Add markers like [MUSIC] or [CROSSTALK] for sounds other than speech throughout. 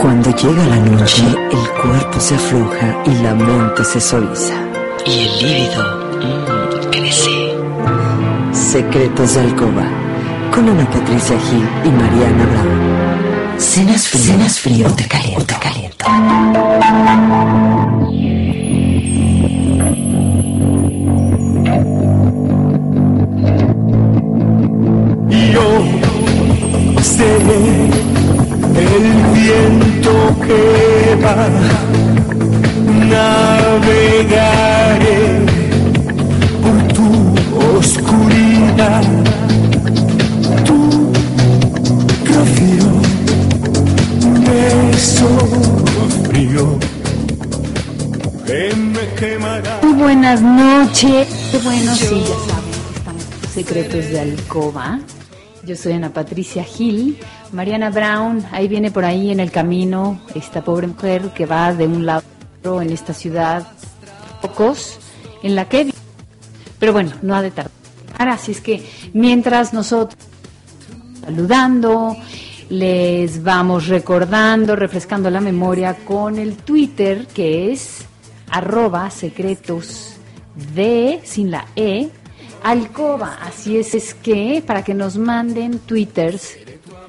Cuando llega la noche, el cuerpo se afloja y la mente se suaviza. Y el líbido mmm, crece. Secretos de alcoba. Con Ana Patricia Gil y Mariana Brown. Cenas frío, Cenas frío te caliento, te caliento. Yo sé el viento que va, navegaré por tu oscuridad, tu rocío, beso frío que me quemará. Muy buenas noches. Bueno, sí, ya saben, estamos en Secretos de Alcoba. Yo soy Ana Patricia Gil. Mariana Brown, ahí viene por ahí en el camino esta pobre mujer que va de un lado a otro en esta ciudad, pocos, en la que. Pero bueno, no ha de tardar. Así es que mientras nosotros saludando, les vamos recordando, refrescando la memoria con el Twitter que es arroba secretos de, sin la E, alcoba. Así es, es que para que nos manden twitters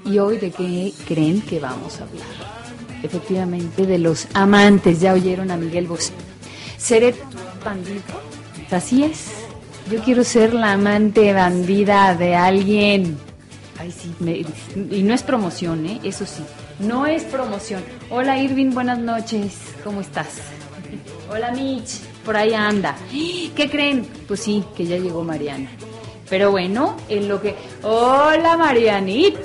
y hoy de qué creen que vamos a hablar. Efectivamente, de los amantes. Ya oyeron a Miguel Bosé. ¿Seré bandido? Así es. Yo quiero ser la amante bandida de alguien. Ay, sí. me- y no es promoción, ¿eh? Eso sí. No es promoción. Hola, Irving. Buenas noches. ¿Cómo estás? Hola, Mitch. Por ahí anda. ¿Qué creen? Pues sí, que ya llegó Mariana. Pero bueno, en lo que... Hola, Marianita.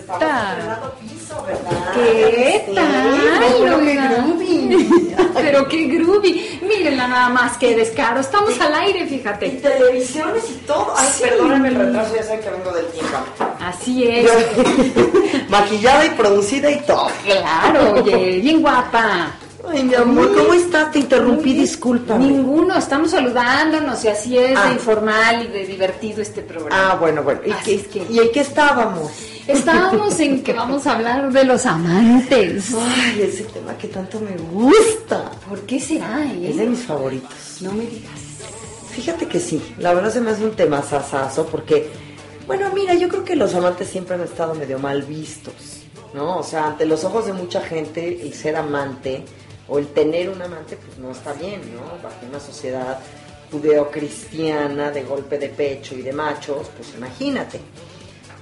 ¿Qué tal? oiga? [LAUGHS] Pero qué groovy. Mírenla nada más, qué descaro. Estamos al aire, fíjate. televisiones y todo. Ay, Sí. perdóname el retraso, ya saben que vengo del tiempo. Así es. [LAUGHS] Maquillada y producida y todo. Claro, oye, bien guapa. Ay, mi amor, ¿cómo estás? Te interrumpí, disculpa. Ninguno, estamos saludándonos y así es Ah. de informal y de divertido este programa. Ah, bueno, bueno. ¿Y, Así qué, es que- ¿Y en qué estábamos? Estábamos en que vamos a hablar de los amantes. Ay, ese tema que tanto me gusta. ¿Por qué será, Es de eh? mis favoritos. No me digas. Fíjate que sí, la verdad se me hace un tema sasazo porque, bueno, mira, yo creo que los amantes siempre han estado medio mal vistos, ¿no? O sea, ante los ojos de mucha gente, el ser amante o el tener un amante, pues no está bien, ¿no? Bajo una sociedad judeocristiana de golpe de pecho y de machos, pues imagínate.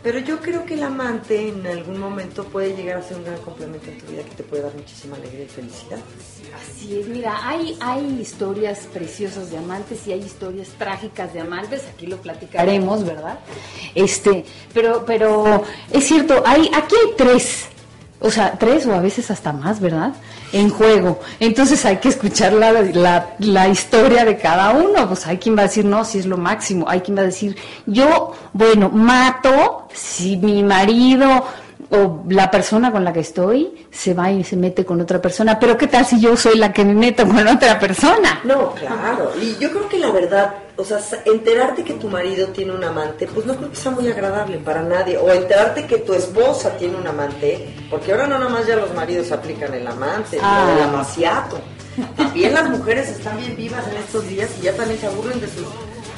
Pero yo creo que el amante en algún momento puede llegar a ser un gran complemento en tu vida que te puede dar muchísima alegría y felicidad. Así es, mira, hay, hay historias preciosas de amantes y hay historias trágicas de amantes, aquí lo platicaremos, ¿verdad? Este, pero, pero es cierto, hay, aquí hay tres, o sea, tres o a veces hasta más, ¿verdad? En juego. Entonces hay que escuchar la, la, la historia de cada uno. Pues hay quien va a decir, no, si es lo máximo. Hay quien va a decir, yo, bueno, mato si mi marido o la persona con la que estoy se va y se mete con otra persona. Pero ¿qué tal si yo soy la que me meto con otra persona? No, claro. Y yo creo que la verdad, o sea, enterarte que tu marido tiene un amante, pues no creo que sea muy agradable para nadie. O enterarte que tu esposa tiene un amante, porque ahora no nada más ya los maridos aplican el amante, Ah. el amaciato. También las mujeres están bien vivas en estos días y ya también se aburren de sus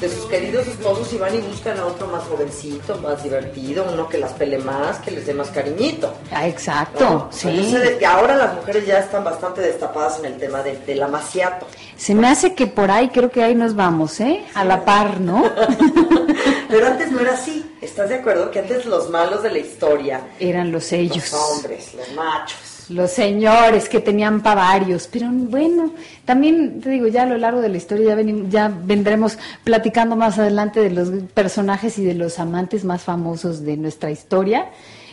de sus queridos esposos y van y buscan a otro más jovencito, más divertido, uno que las pele más, que les dé más cariñito. Ah, exacto, ¿no? sí. Entonces, ahora las mujeres ya están bastante destapadas en el tema de- del amaciato. Se me hace que por ahí creo que ahí nos vamos, ¿eh? A la par, ¿no? [LAUGHS] Pero antes no era así. ¿Estás de acuerdo? Que antes los malos de la historia, Eran los ellos. los hombres, los machos. Los señores que tenían pavarios, pero bueno, también te digo, ya a lo largo de la historia ya, venim- ya vendremos platicando más adelante de los personajes y de los amantes más famosos de nuestra historia.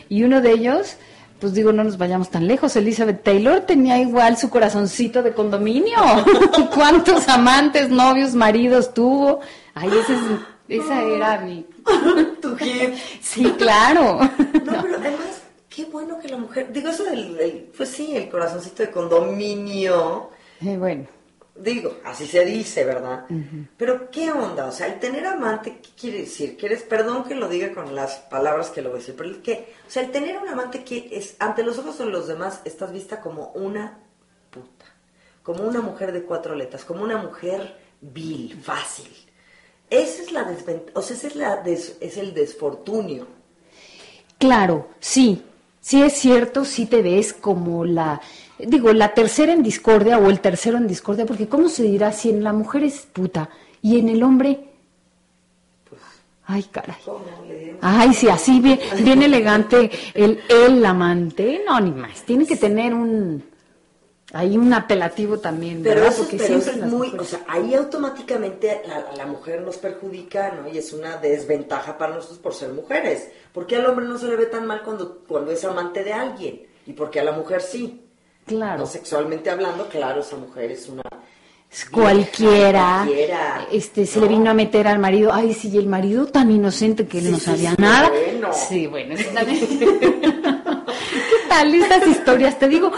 Y uno de ellos, pues digo, no nos vayamos tan lejos, Elizabeth Taylor tenía igual su corazoncito de condominio. [LAUGHS] ¿Cuántos amantes, novios, maridos tuvo? Ay, ese es- esa era mi... [LAUGHS] Tu hit. Sí, claro. No, pero además, qué bueno que la mujer. Digo, eso del. del- pues sí, el corazoncito de condominio. Eh, bueno. Digo, así se dice, ¿verdad? Pero qué onda, o sea, el tener amante, ¿qué quiere decir? Que eres, perdón que lo diga con las palabras que lo voy a decir, pero el que, o sea, el tener un amante que es, ante los ojos de los demás, estás vista como una puta, como una mujer de cuatro letras, como una mujer vil, fácil. Esa es la desventaja, o sea, ese es, la des- es el desfortunio. Claro, sí, sí es cierto, sí te ves como la, digo, la tercera en discordia o el tercero en discordia, porque ¿cómo se dirá si en la mujer es puta y en el hombre... Ay, caray. Ay, sí, así bien, bien elegante el, el amante. No, ni más. Tiene que tener un... Hay un apelativo también, Pero ¿verdad? eso, Porque pero siempre es muy, mujeres- o sea, ahí automáticamente la, mujer nos perjudica, ¿no? Y es una desventaja para nosotros por ser mujeres. Porque al hombre no se le ve tan mal cuando, cuando es amante de alguien? Y porque a la mujer sí. Claro. No sexualmente hablando, claro, esa mujer es una... cualquiera, Cualquiera, este se ¿no? le vino a meter al marido, ay sí, y el marido tan inocente que él Sí, no sabía sí, nada. bueno. Sí, bueno, eso también. [LAUGHS] ¿Qué tal estas historias? Te digo,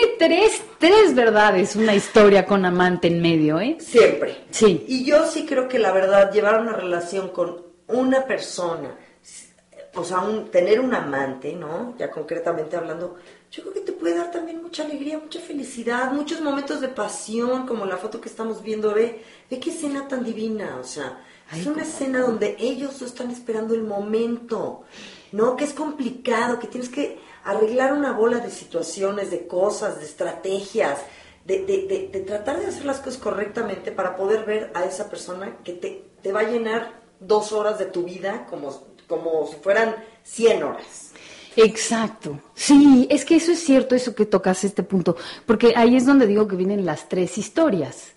tiene tres, tres verdades una historia con amante en medio, ¿eh? Siempre. Sí. Y yo sí creo que la verdad, llevar una relación con una persona, o sea, un- tener un amante, ¿no? Ya concretamente hablando, yo creo que te puede dar también mucha alegría, mucha felicidad, muchos momentos de pasión, como la foto que estamos viendo, ve, ve qué escena tan divina, o sea, es una escena donde ellos están esperando el momento, ¿no? Que es complicado, que tienes que arreglar una bola de situaciones, de cosas, de estrategias, de, de- de- de tratar de hacer las cosas correctamente para poder ver a esa persona que te, te va a llenar dos horas de tu vida como, como si fueran 100 horas. Exacto. Sí, es que eso es cierto, eso que tocas este punto, porque ahí es donde digo que vienen las tres historias.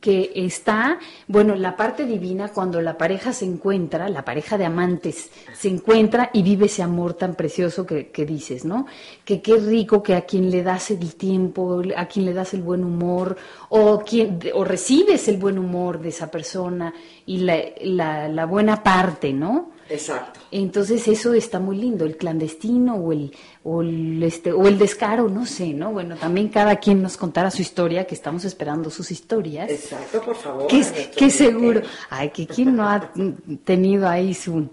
Que está, bueno, la parte divina cuando la pareja se encuentra, la pareja de amantes se encuentra y vive ese amor tan precioso que, que dices, ¿no? Que qué rico que a quien le das el tiempo, a quien le das el buen humor, o, quien, o recibes el buen humor de esa persona y la, la, la buena parte, ¿no? Exacto. Entonces eso está muy lindo, el clandestino o el, o el, este, o el descaro, no sé, ¿no? Bueno, también cada quien nos contará su historia, que estamos esperando sus historias. Exacto, por favor. Que, seguro, ay, que quién no ha [LAUGHS] tenido ahí su,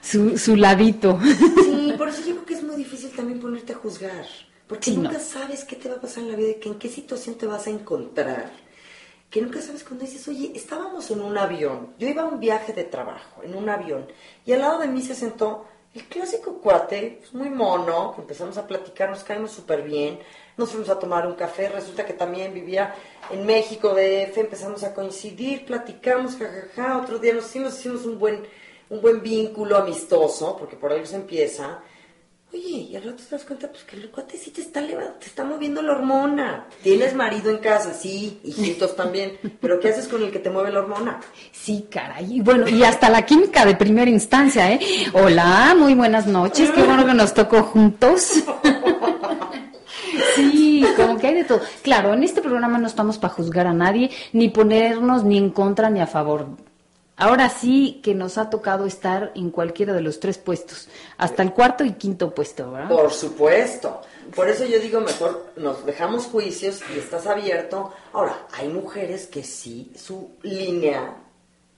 su, su ladito. Sí, [LAUGHS] por eso yo creo que es muy difícil también ponerte a juzgar. Porque Sí, nunca no. sabes qué te va a pasar en la vida, que en qué situación te vas a encontrar. Que nunca sabes cuando dices, oye, estábamos en un avión. Yo iba a un viaje de trabajo, en un avión. Y al lado de mí se sentó el clásico cuate, pues, muy mono, empezamos a platicar, nos caímos súper bien. Nos fuimos a tomar un café, resulta que también vivía en México, DF, empezamos a coincidir, platicamos, jajaja, otro día nos hicimos, hicimos un buen, un buen vínculo amistoso, porque por ahí se empieza. Oye, y al rato te das cuenta, pues que el cuate sí te está, leva- te está moviendo la hormona. Tienes marido en casa, sí, hijitos también, pero ¿qué haces con el que te mueve la hormona? Sí, caray. Y bueno, y hasta la química de primera instancia, ¿eh? Hola, muy buenas noches, qué bueno que nos tocó juntos. [LAUGHS] Sí, como que hay de todo. Claro, en este programa no estamos para juzgar a nadie, ni ponernos ni en contra ni a favor. Ahora sí que nos ha tocado estar en cualquiera de los tres puestos, hasta el cuarto y quinto puesto, ¿verdad? Por supuesto. Por eso yo digo, mejor nos dejamos juicios y estás abierto. Ahora, hay mujeres que sí, su línea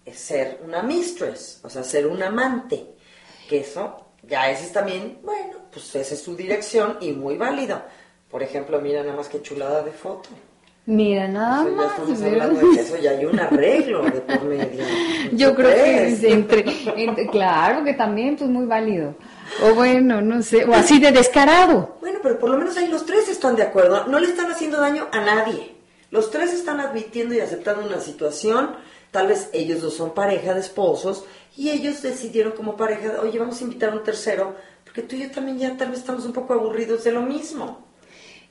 es ser una mistress, o sea, ser un amante. Que eso, ya ese es también, bueno, pues esa es su dirección y muy válido. Por ejemplo, mira nada más que chulada de foto. Mira, nada Eso ya más. estamos ¿verdad? hablando de que eso ya hay un arreglo de por medio. [LAUGHS] Yo ¿Tú creo que crees? entre, entre- claro que también, pues muy válido. O bueno, no sé, o así de descarado. Bueno, pero por lo menos ahí los tres están de acuerdo. No le están haciendo daño a nadie. Los tres están admitiendo y aceptando una situación. Tal vez ellos dos son pareja de esposos y ellos decidieron como pareja, oye, vamos a invitar a un tercero, porque tú y yo también ya tal vez estamos un poco aburridos de lo mismo.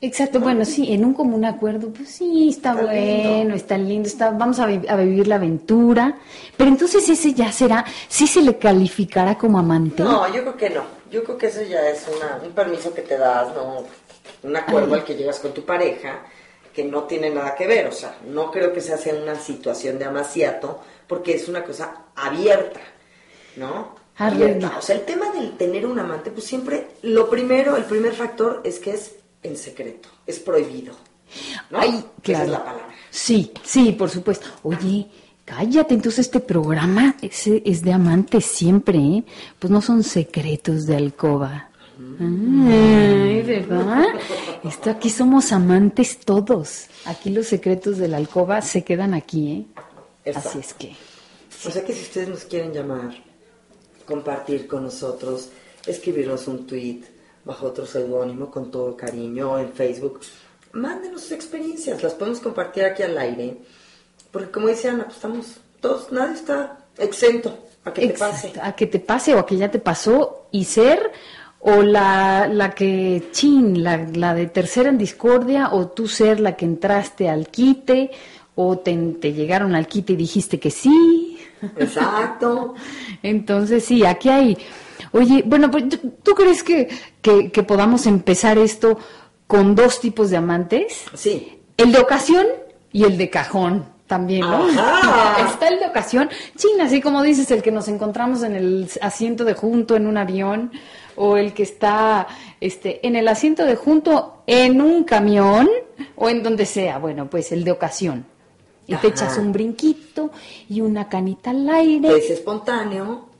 Exacto, bueno, sí, en un común acuerdo, pues sí, está, Está bueno, lindo. está lindo, está, vamos a, vi- a vivir la aventura. Pero entonces ese ya será, sí se le calificará como amante. No, yo creo que no. Yo creo que eso ya es una- un permiso que te das, ¿no? Un acuerdo al que llegas con tu pareja que no tiene nada que ver. O sea, no creo que se hace una situación de amaciato porque es una cosa abierta, ¿no? Abierta. O sea, el tema del tener un amante, pues siempre, lo primero, el primer factor es que es en secreto, es prohibido. ¿no? Ay, Esa claro. es la palabra. Sí, sí, por supuesto. Oye, cállate, entonces este programa ese es de amantes siempre, ¿eh? Pues no son secretos de alcoba. Ay, ¿verdad? Esto aquí somos amantes todos. Aquí los secretos de la alcoba se quedan aquí, ¿eh? Así es que. O sea que si ustedes nos quieren llamar, compartir con nosotros, escribirnos un tweet bajo otro seudónimo con todo cariño en Facebook, mándenos sus experiencias, las podemos compartir aquí al aire, porque como dice Ana, pues estamos todos, nadie está exento a que te pase. A que te pase o a que ya te pasó y ser o la, la que, chin, la, la de tercera en discordia o tú ser la que entraste al quite o te, te llegaron al quite y dijiste que sí. Exacto. [LAUGHS] Entonces sí, aquí hay... Oye, bueno, pues, ¿tú, crees que, que, que podamos empezar esto con dos tipos de amantes? Sí. El de ocasión y el de cajón también, ¿no? Ajá. [LAUGHS] Está el de ocasión, ching, así como dices, el que nos encontramos en el asiento de junto en un avión o el que está este, en el asiento de junto en un camión o en donde sea, bueno, pues el de ocasión. Y te echas un brinquito y una canita al aire. Es espontáneo, Ajá.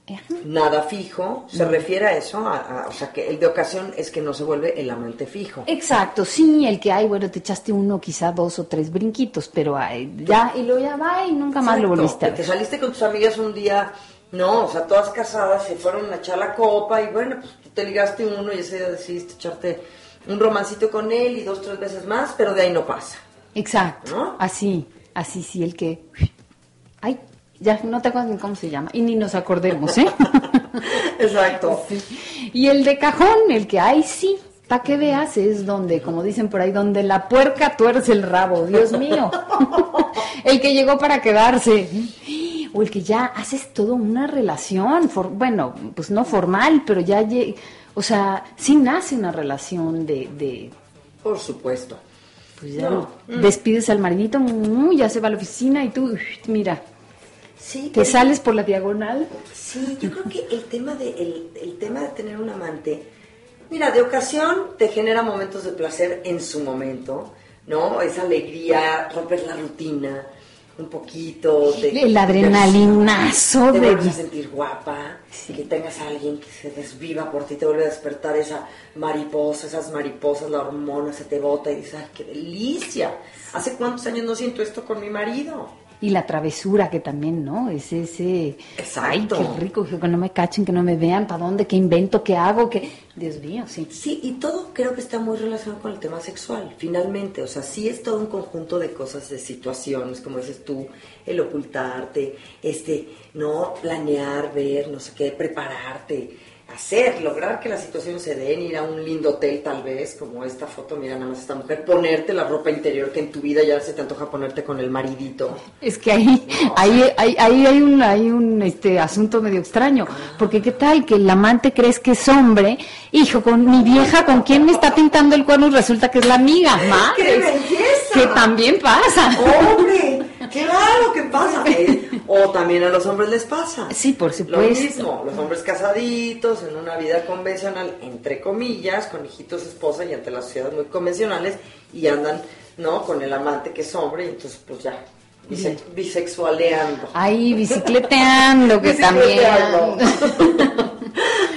Nada fijo, se refiere a eso, a- a- o sea que el de ocasión es que no se vuelve el amante fijo. Exacto, sí, el que hay, bueno, te echaste uno, quizá dos o tres brinquitos, pero ay, ya, y luego ya va y nunca más lo volviste a que te saliste con tus amigas un día, no, o sea, todas casadas, se fueron a echar la copa y bueno, pues tú te ligaste uno y ese día decidiste echarte un romancito con él y dos, tres veces más, pero de ahí no pasa. Exacto, ¿No? así, así, sí, el que... Ay, ya no te acuerdas ni cómo se llama, y ni nos acordemos, ¿eh? [LAUGHS] Exacto. Sí. Y el de cajón, el que hay sí, para que veas, es donde, como dicen por ahí, donde la puerca tuerce el rabo, Dios mío. [LAUGHS] el que llegó para quedarse. O el que ya haces toda una relación, for- bueno, pues no formal, pero ya, o sea, sí nace una relación de, de Por supuesto. pues ya No. despides al maridito, mm, ya se va a la oficina y tú, mira, Sí, te pero- sales por la diagonal. Sí, yo creo que el tema de el, el tema de tener un amante, mira, de ocasión te genera momentos de placer en su momento, ¿no? Esa alegría, romper la rutina, un poquito de El adrenalinazo te de- vuelves a sentir guapa, que tengas a alguien que se desviva por ti, te vuelve a despertar esa mariposa, esas mariposas, la hormona se te bota y dices, ¡ay, qué delicia! ¿Hace cuántos años no siento esto con mi marido? Y la travesura que también, ¿no? Es ese... Exacto. Ay, qué rico, que no me cachen, que no me vean, ¿para dónde? ¿Qué invento? ¿Qué hago? ¿Qué... Dios mío, sí. Sí, y todo creo que está muy relacionado con el tema sexual, finalmente. O sea, sí es todo un conjunto de cosas, de situaciones, como dices tú, el ocultarte, este, no planear, ver, no sé qué, prepararte, hacer, lograr que las situaciones se den, ir a un lindo hotel tal vez, como esta foto, mira nada más esta mujer, ponerte la ropa interior que en tu vida ya se te antoja ponerte con el maridito. Es que ahí, ahí, ahí, ahí hay un, hay un este asunto medio extraño, porque qué tal que el amante crees que es hombre, hijo, con mi vieja, ¿con quién me está pintando el cuerno? Y resulta que es la amiga, madre. ¡Qué belleza! Que también pasa. ¡Hombre! ¡Claro que pasa! Eh, [LAUGHS] O también a los hombres les pasa. Sí, por Lo supuesto. mismo, los hombres casaditos, en una vida convencional, entre comillas, con hijitos, esposa y ante las sociedades muy convencionales, y andan, ¿no? Con el amante que es hombre, y entonces, pues ya, bise- bisexualeando. Ahí bicicleteando, que Bicicleteando. también.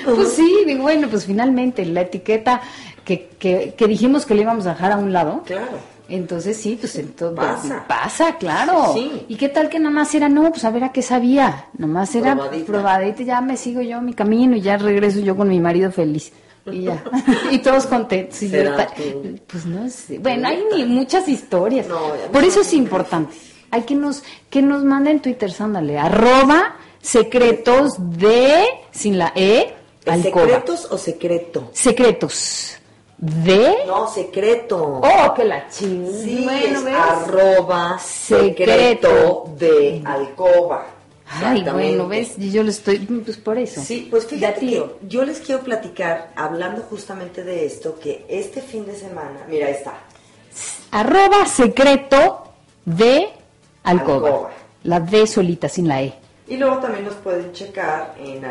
pues sí, digo, bueno, pues finalmente la etiqueta que, que, que dijimos que le íbamos a dejar a un lado, Claro. Entonces sí, pues entonces Pasa. pasa, claro. Sí. ¿Y qué tal que nada más era, no, pues a ver a qué sabía? Nomás era Probadita. probadita, ya me sigo yo mi camino y ya regreso yo con mi marido feliz. Y ya. [LAUGHS] [LAUGHS] y todos contentos. Pues no sé. Bueno, hay ni muchas historias. No, Por eso es importante. Hay que nos, que nos manden Twitter, ándale, arroba secretos de, sin la E, alcoba. ¿Secretos o secreto? Secretos de... No, secreto. Oh, que la ching. Sí, bueno, es ¿ves? arroba Secreto. secreto de alcoba. Ay, bueno, ¿ves? Y Yo lo estoy, pues por eso. Sí, pues fíjate que yo les quiero platicar, hablando justamente de esto, que este fin de semana, mira, ahí está, Arroba secreto de alcoba. Alcoba. La D solita, sin la E. Y luego también nos pueden checar en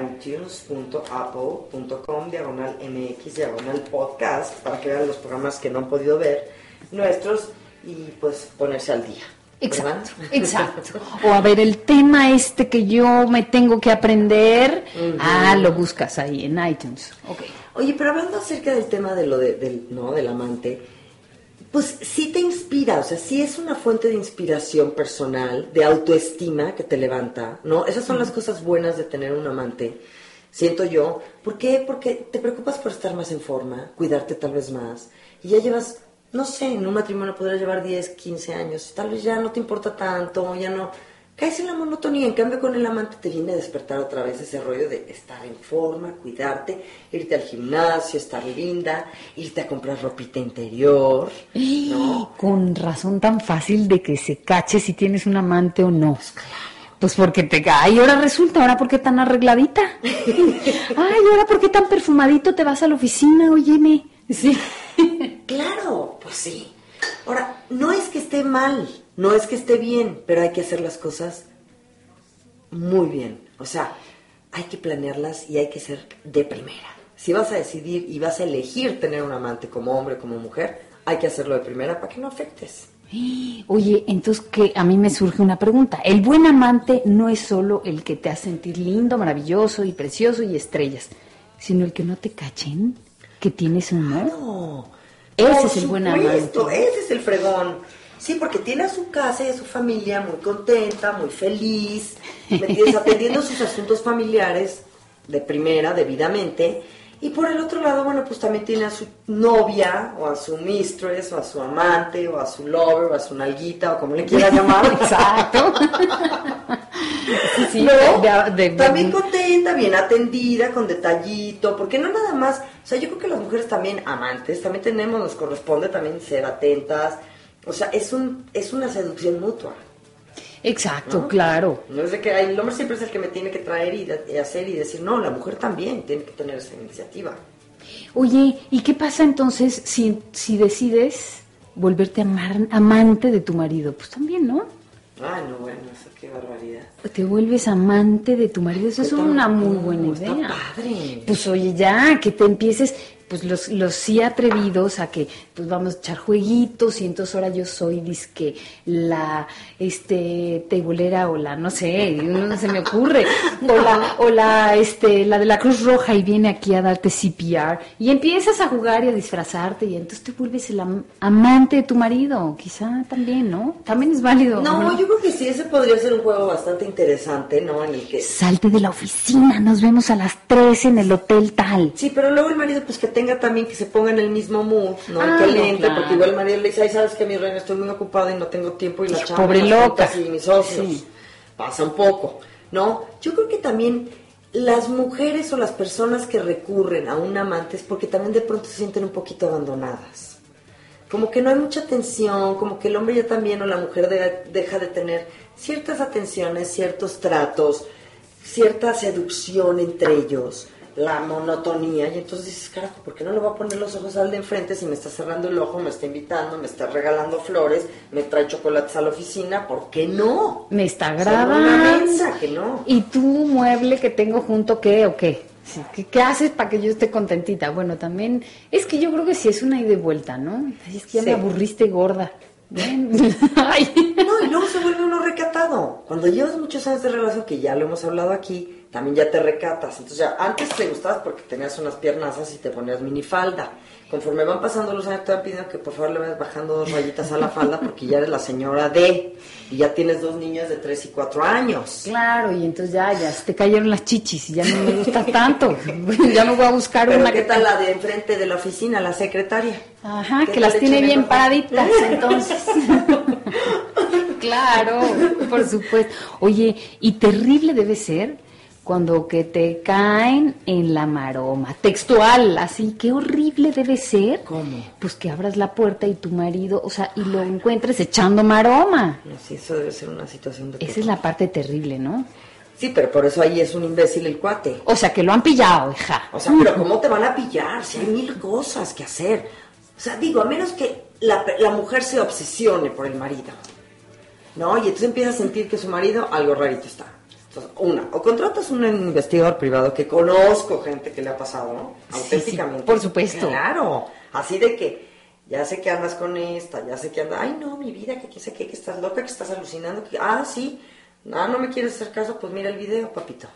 itunes.apple.com diagonal mx diagonal podcast para que vean los programas que no han podido ver nuestros y pues ponerse al día. ¿verdad? Exacto, exacto. [LAUGHS] O a ver, el tema este que yo me tengo que aprender, ah, lo buscas ahí en iTunes. Ok. Oye, pero hablando acerca del tema de lo de- del, no, del amante, pues sí te inspira, o sea, sí es una fuente de inspiración personal, de autoestima que te levanta, ¿no? Esas son las cosas buenas de tener un amante, siento yo. ¿Por qué? Porque te preocupas por estar más en forma, cuidarte tal vez más, y ya llevas, no sé, en un matrimonio podrás llevar 10, 15 años, y tal vez ya no te importa tanto, ya no... Caes en la monotonía, en cambio con el amante te viene a despertar otra vez ese rollo de estar en forma, cuidarte, irte al gimnasio, estar linda, irte a comprar ropita interior, ¿no? Con razón tan fácil de que se cache si tienes un amante o no. Pues porque te cae. Y ahora resulta, ahora por qué tan arregladita. [LAUGHS] Ay, ahora por qué tan perfumadito te vas a la oficina, óyeme. Sí. [LAUGHS] Claro, pues sí. Ahora, no es que esté mal, no es que esté bien, pero hay que hacer las cosas muy bien. O sea, hay que planearlas y hay que ser de primera. Si vas a decidir y vas a elegir tener un amante como hombre, como mujer, hay que hacerlo de primera para que no afectes. [GASPS] Oye, entonces que a mí me surge una pregunta. El buen amante no es solo el que te hace sentir lindo, maravilloso y precioso y estrellas, sino el que no te cachen, que tienes humor. No. Ese Por es el buen amante. Ese es el fregón. Sí, porque tiene a su casa y a su familia muy contenta, muy feliz, atendiendo sus asuntos familiares de primera, debidamente. Y por el otro lado, bueno, pues también tiene a su novia, o a su mistress, o a su amante, o a su lover, o a su nalguita, o como le quiera [LAUGHS] llamar. Exacto. Sí, sí, ¿No? de- de- de- también contenta, bien atendida, con detallito, porque no nada más, o sea, yo creo que las mujeres también amantes, también tenemos, nos corresponde también ser atentas, o sea, es un es una seducción mutua. Exacto, ¿no? claro. No es de que el hombre siempre es el que me tiene que traer y, de- y hacer y decir, no, la mujer también tiene que tener esa iniciativa. Oye, ¿y qué pasa entonces si, si decides volverte amar- amante de tu marido? Pues también, ¿no? Ay, no, bueno, eso qué barbaridad. Te vuelves amante de tu marido, eso es Está- una muy buena está idea. padre. Pues oye, ya, que te empieces, pues los, los sí atrevidos a que, pues vamos a echar jueguitos y entonces ahora yo soy, disque, la, este, tebolera o la, no sé, no se me ocurre, o la, o la, este, la de la Cruz Roja y viene aquí a darte CPR y empiezas a jugar y a disfrazarte y entonces te vuelves el am- amante de tu marido, quizá también, ¿no? También es válido. No, yo creo que sí, ese podría ser un juego bastante interesante, ¿no? En el que Salte de la oficina, nos vemos a las 3 en el hotel tal. Sí, pero luego el marido, pues que tenga también, que se ponga en el mismo mood, ¿no? Ah, que no, le entre, claro. porque igual marido le dice, ay, sabes que mi reina, estoy muy ocupada y no tengo tiempo y la chamba, pobre loca. y mis socios. Sí. Pasa un poco, ¿no? Yo creo que también las mujeres o las personas que recurren a un amante es porque también de pronto se sienten un poquito abandonadas. Como que no hay mucha atención, como que el hombre ya también o la mujer de- deja de tener ciertas atenciones, ciertos tratos, cierta seducción entre ellos, la monotonía, y entonces dices, carajo, ¿por qué no le voy a poner los ojos al de enfrente si me está cerrando el ojo, me está invitando, me está regalando flores, me trae chocolates a la oficina? ¿Por qué no? Me está una grabando. mensa que no. ¿Y tú, mueble que tengo junto, qué o qué? Sí, ¿Qué, qué haces para que yo esté contentita? Bueno, también es que yo creo que sí es una ida y vuelta, ¿no? Es que ya Sí. me aburriste gorda. [LAUGHS] Ay. No, y luego se vuelve uno recatado. Cuando llevas muchos años de relación, que ya lo hemos hablado aquí, también ya te recatas. Entonces ya antes te gustabas porque tenías unas piernazas y te ponías minifalda. Conforme van pasando los años te van pidiendo que por favor le vayas bajando dos rayitas a la falda porque ya eres la señora D y ya tienes dos niñas de 3 y 4 años. Claro, y entonces ya, ya se te cayeron las chichis y ya no me gusta tanto. [LAUGHS] ya me voy a buscar Pero una ¿qué que tal la de enfrente de la oficina, la secretaria? Ajá, ¿Qué que las tiene bien paraditas, [LAUGHS] entonces. [LAUGHS] claro, por supuesto. Oye, y terrible debe ser cuando que te caen en la maroma, textual, así, qué horrible debe ser. ¿Cómo? Pues que abras la puerta y tu marido, o sea, y lo encuentres echando maroma. No, sí, eso debe ser una situación de... Esa es la parte terrible, ¿no? Sí, pero por eso ahí es un imbécil el cuate. O sea, que lo han pillado, hija. O sea, pero ¿cómo te van a pillar? Si hay mil cosas que hacer. O sea, digo, a menos que la, la mujer se obsesione por el marido. ¿No? Y entonces empieza a sentir que su marido algo rarito está. Entonces, una, o contratas un investigador privado que conozco gente que le ha pasado, ¿no? Auténticamente. sí, por supuesto. Claro. Así de que ya sé que andas con esta, ya sé que andas, ay no, mi vida, que sé que, que estás loca, que estás alucinando, que, ah, sí, ah, no me quieres hacer caso, pues mira el video, papito.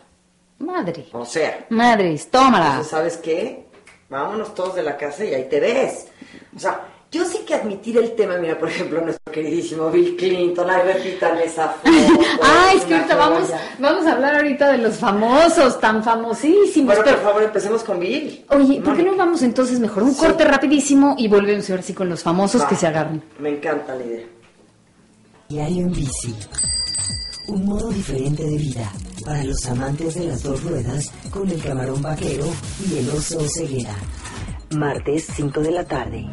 Madre. O sea, Madres, tómala. entonces, ¿sabes qué? Vámonos todos de la casa y ahí te ves. O sea, yo sí que admitir el tema, mira, por ejemplo, nuestro queridísimo Bill Clinton, ay, repitan esa foto. [LAUGHS] Ah, es que ahorita vamos, vamos a hablar ahorita de los famosos, tan famosísimos. Bueno, pero- por favor, empecemos con Bill. Oye, ¿por qué no vamos entonces mejor un Sí. corte rapidísimo y volvemos ahora sí con los famosos Va. que se agarran? Me encanta la idea. Diario en bici. Un modo diferente de vida para los amantes de las dos ruedas con el camarón vaquero y el oso ceguera. Martes 5 de la tarde.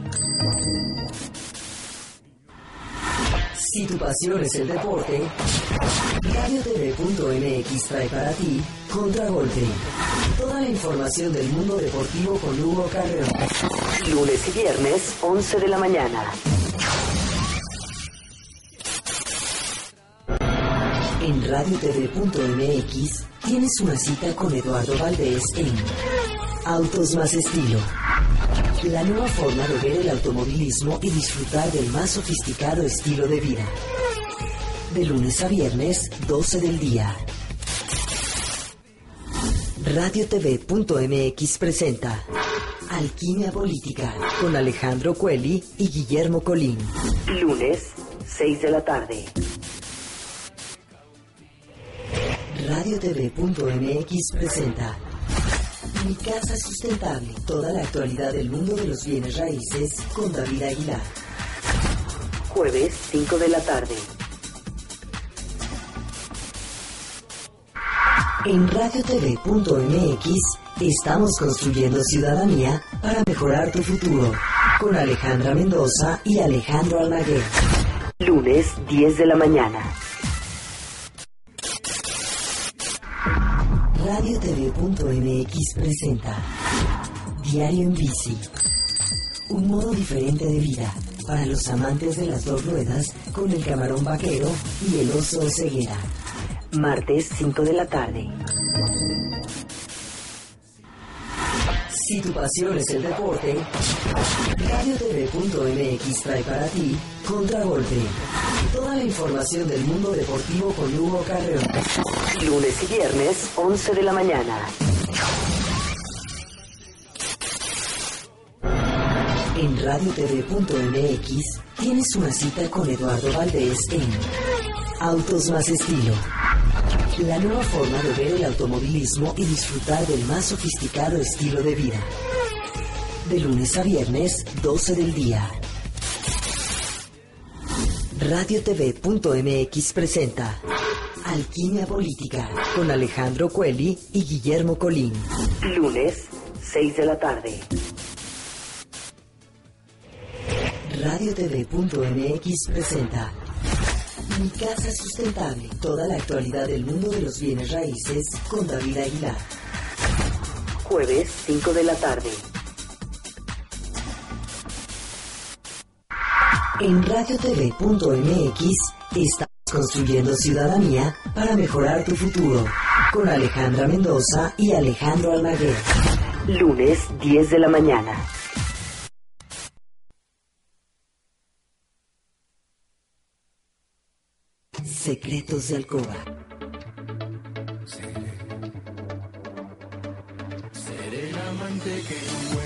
Si tu pasión es el deporte, radiotv.mx trae para ti Contragolpe. Toda la información del mundo deportivo con Hugo Carreón. Lunes y viernes, 11 de la mañana. En radiotv.mx tienes una cita con Eduardo Valdés en Autos más estilo. La nueva forma de ver el automovilismo y disfrutar del más sofisticado estilo de vida. De lunes a viernes, 12 del día. RadioTV.mx presenta Alquimia Política con Alejandro Cueli y Guillermo Colín. Lunes, 6 de la tarde. RadioTV.mx presenta Mi Casa Sustentable. Toda la actualidad del mundo de los bienes raíces con David Aguilar. Jueves, 5 de la tarde. En radiotv.mx estamos construyendo ciudadanía para mejorar tu futuro. Con Alejandra Mendoza y Alejandro Almaguer. Lunes, 10 de la mañana. RadioTV.mx presenta Diario en Bici. Un modo diferente de vida para los amantes de las dos ruedas con el camarón vaquero y el oso ceguera. Martes 5 de la tarde. Si tu pasión es el deporte, radiotv.mx trae para ti Contragolpe. Toda la información del mundo deportivo con Hugo Carreón. Lunes y viernes, 11 de la mañana. En radiotv.mx tienes una cita con Eduardo Valdés en Autos más estilo. La nueva forma de ver el automovilismo y disfrutar del más sofisticado estilo de vida. De lunes a viernes, 12 del día. RadioTV.mx presenta Alquimia Política con Alejandro Cueli y Guillermo Colín. Lunes, 6 de la tarde. RadioTV.mx presenta Mi Casa Sustentable. Toda la actualidad del mundo de los bienes raíces con David Aguilar. Jueves, 5 de la tarde. En radiotv.mx estamos construyendo ciudadanía para mejorar tu futuro. Con Alejandra Mendoza y Alejandro Almaguer. Lunes, 10 de la mañana. Secretos de Alcoba. Seré, seré el amante que no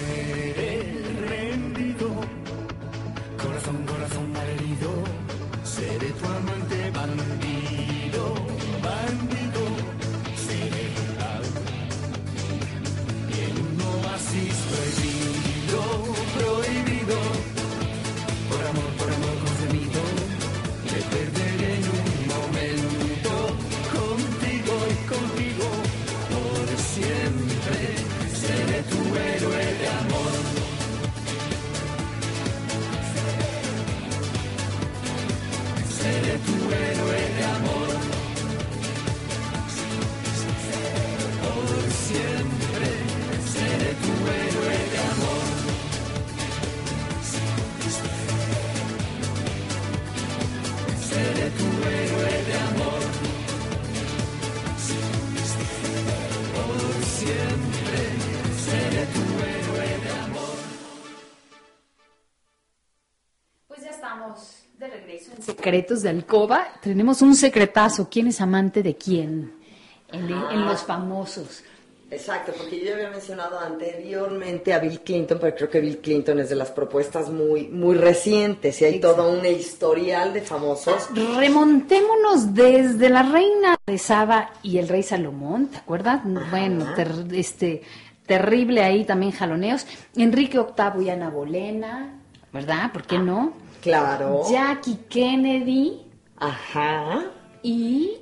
Seré tu héroe de amor. Por siempre seré tu héroe de amor. Pues ya estamos de regreso en Secretos de Alcoba. Tenemos un secretazo. ¿Quién es amante de quién? En, en los famosos. Exacto, porque yo ya había mencionado anteriormente a Bill Clinton, pero creo que Bill Clinton es de las propuestas muy, muy recientes y hay todo un historial de famosos. Remontémonos desde la reina de Saba y el rey Salomón, ¿te acuerdas? Bueno, ter- este terrible ahí también jaloneos. Enrique VIII y Ana Bolena, ¿verdad? ¿Por qué no? Claro. Jackie Kennedy Ajá. y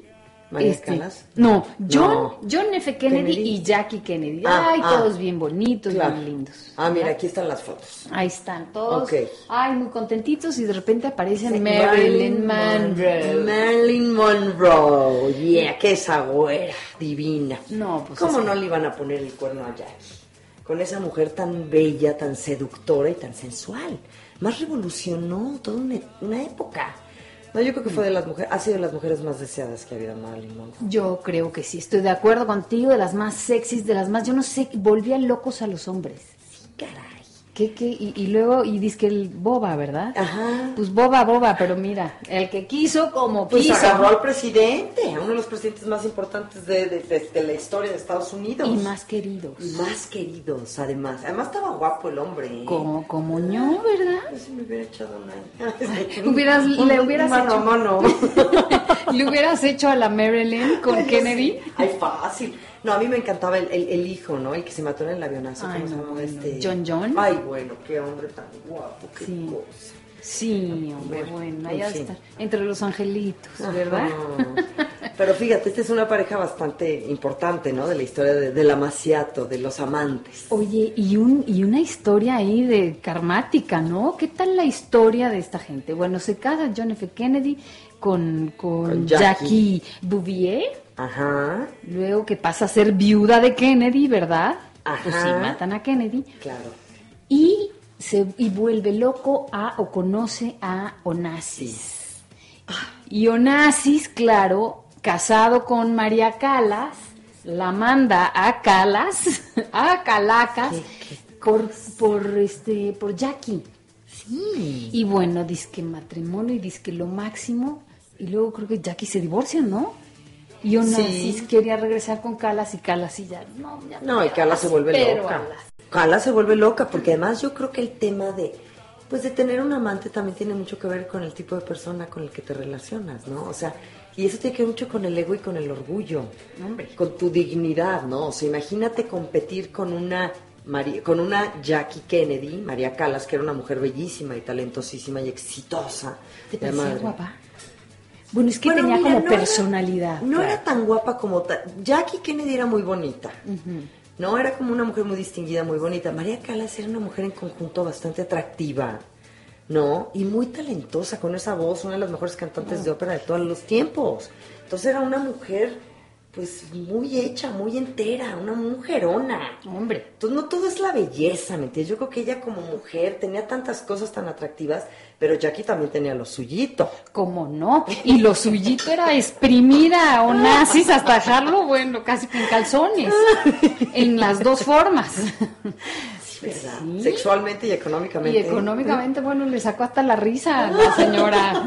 María este, Calas. No, John, No. John F. Kennedy, Kennedy. y Jackie Kennedy. Ah, Ay, ah. todos bien bonitos, Claro. bien lindos. Ah, mira, aquí están las fotos. Ahí están todos. Ay, muy contentitos y de repente aparecen Sí, Marilyn Mon- Monroe. Marilyn Monroe. Yeah, que esa güera divina. No, pues ¿Cómo no le iban a poner el cuerno a Jackie? Con esa mujer tan bella, tan seductora y tan sensual. Más revolucionó toda una, una época. No, yo creo que fue de las mujeres, ha sido de las mujeres más deseadas que ha habido Marilyn Monroe. Yo creo que sí, estoy de acuerdo contigo, de las más sexys, de las más, yo no sé, volvía locos a los hombres. Caray. ¿Qué, qué? Y, y luego, y dice que el boba, ¿verdad? Ajá. Pues boba, boba, pero mira, el que quiso como Pues quiso. agarró al presidente, a uno de los presidentes más importantes de, de- de- de la historia de Estados Unidos. Y más queridos. Y más queridos, además. Además estaba guapo el hombre. ¿eh? Como, como ño, ¿verdad? Yo sí me hubiera echado una. [LAUGHS] [LAUGHS] Hubieras- Un- le hubieras mano hecho- mano. [LAUGHS] ¿Le hubieras hecho a la Marilyn con Ay, Kennedy? Ay, fácil. No, a mí me encantaba el, el- el hijo, ¿no? El que se mató en el avionazo. Ay, ¿Cómo se no, bueno. este? John John. Ay, bueno, qué hombre tan guapo, qué Sí. cosa. Sí, hombre, Bueno, bueno, en allá fin. está. Entre los angelitos, ¿verdad? Ajá. [LAUGHS] Pero fíjate, esta es una pareja bastante importante, ¿no? De la historia de, del amaciato, de los amantes. Oye, y, un, y una historia ahí de karmática, ¿no? ¿Qué tal la historia de esta gente? Bueno, se casa John F. Kennedy con, con, Con Jackie. Jackie. Bouvier, Ajá, luego que pasa a ser viuda de Kennedy, ¿verdad? Ajá. Pues sí, matan a Kennedy. claro. Y, se, y vuelve loco a o conoce a Onassis. Y Onassis, claro, casado con María Calas, la manda a Calas, [LAUGHS] a Calacas, por, por, este, por Jackie. Sí. Y bueno, dice que matrimonio y dice que lo máximo. Y luego creo que Jackie se divorcian, ¿no? Y Sí. quería regresar con Calas y Calas y ya, no, ya No, y Carla se vuelve loca. a las- Carla se vuelve loca, porque además yo creo que el tema de, pues de tener un amante también tiene mucho que ver con el tipo de persona con el que te relacionas, ¿no? O sea, y eso tiene que ver mucho con el ego y con el orgullo, Hombre. con tu dignidad, ¿no? O sea, imagínate competir con una Mari- con una Jackie Kennedy, María Calas, que era una mujer bellísima y talentosísima y exitosa. ¿Te parecía guapa? Bueno, es que Bueno, tenía mira, como no era- personalidad. no claro. era tan guapa como ta- Jackie Kennedy era muy bonita. No, era como una mujer muy distinguida, muy bonita. María Calas era una mujer en conjunto bastante atractiva, ¿no? Y muy talentosa, con esa voz, una de las mejores cantantes de ópera de todos los tiempos. Entonces era una mujer, pues, muy hecha, muy entera, una mujerona. Hombre. Entonces no todo es la belleza, ¿me entiendes? Yo creo que ella como mujer tenía tantas cosas tan atractivas, pero Jackie también tenía lo suyito. ¿Cómo no? Y lo suyito era exprimir a Onassis hasta dejarlo, bueno, casi con calzones. En las dos formas. ¿verdad? Sí. Sexualmente y económicamente. Y económicamente, bueno, le sacó hasta la risa a la [LAUGHS] señora.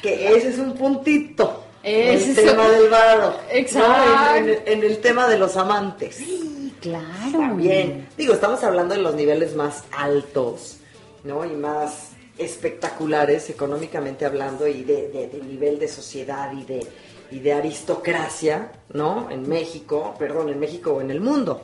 que ese es un puntito. Ese el es tema del varo. Exacto. ¿no? En, en- en el tema de los amantes. Claro. También, digo, estamos hablando de los niveles más altos, ¿no? Y más espectaculares económicamente hablando y de, de- de nivel de sociedad y de, y de aristocracia, ¿no? En México, perdón, en México o en el mundo,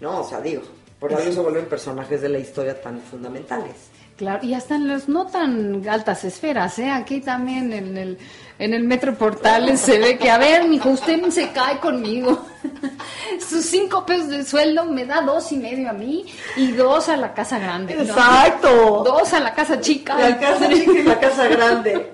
¿no? O sea, digo, por algo se vuelven personajes de la historia tan fundamentales. Claro, y hasta en las no tan altas esferas, ¿eh? Aquí también en el, en el Metro Portales se ve que, a ver, mijo, usted se cae conmigo. [LAUGHS] Sus cinco pesos de sueldo me da dos y medio a mí y dos a la casa grande. ¿no? ¡Exacto! Dos a la casa chica. La casa chica y la casa [LAUGHS] grande.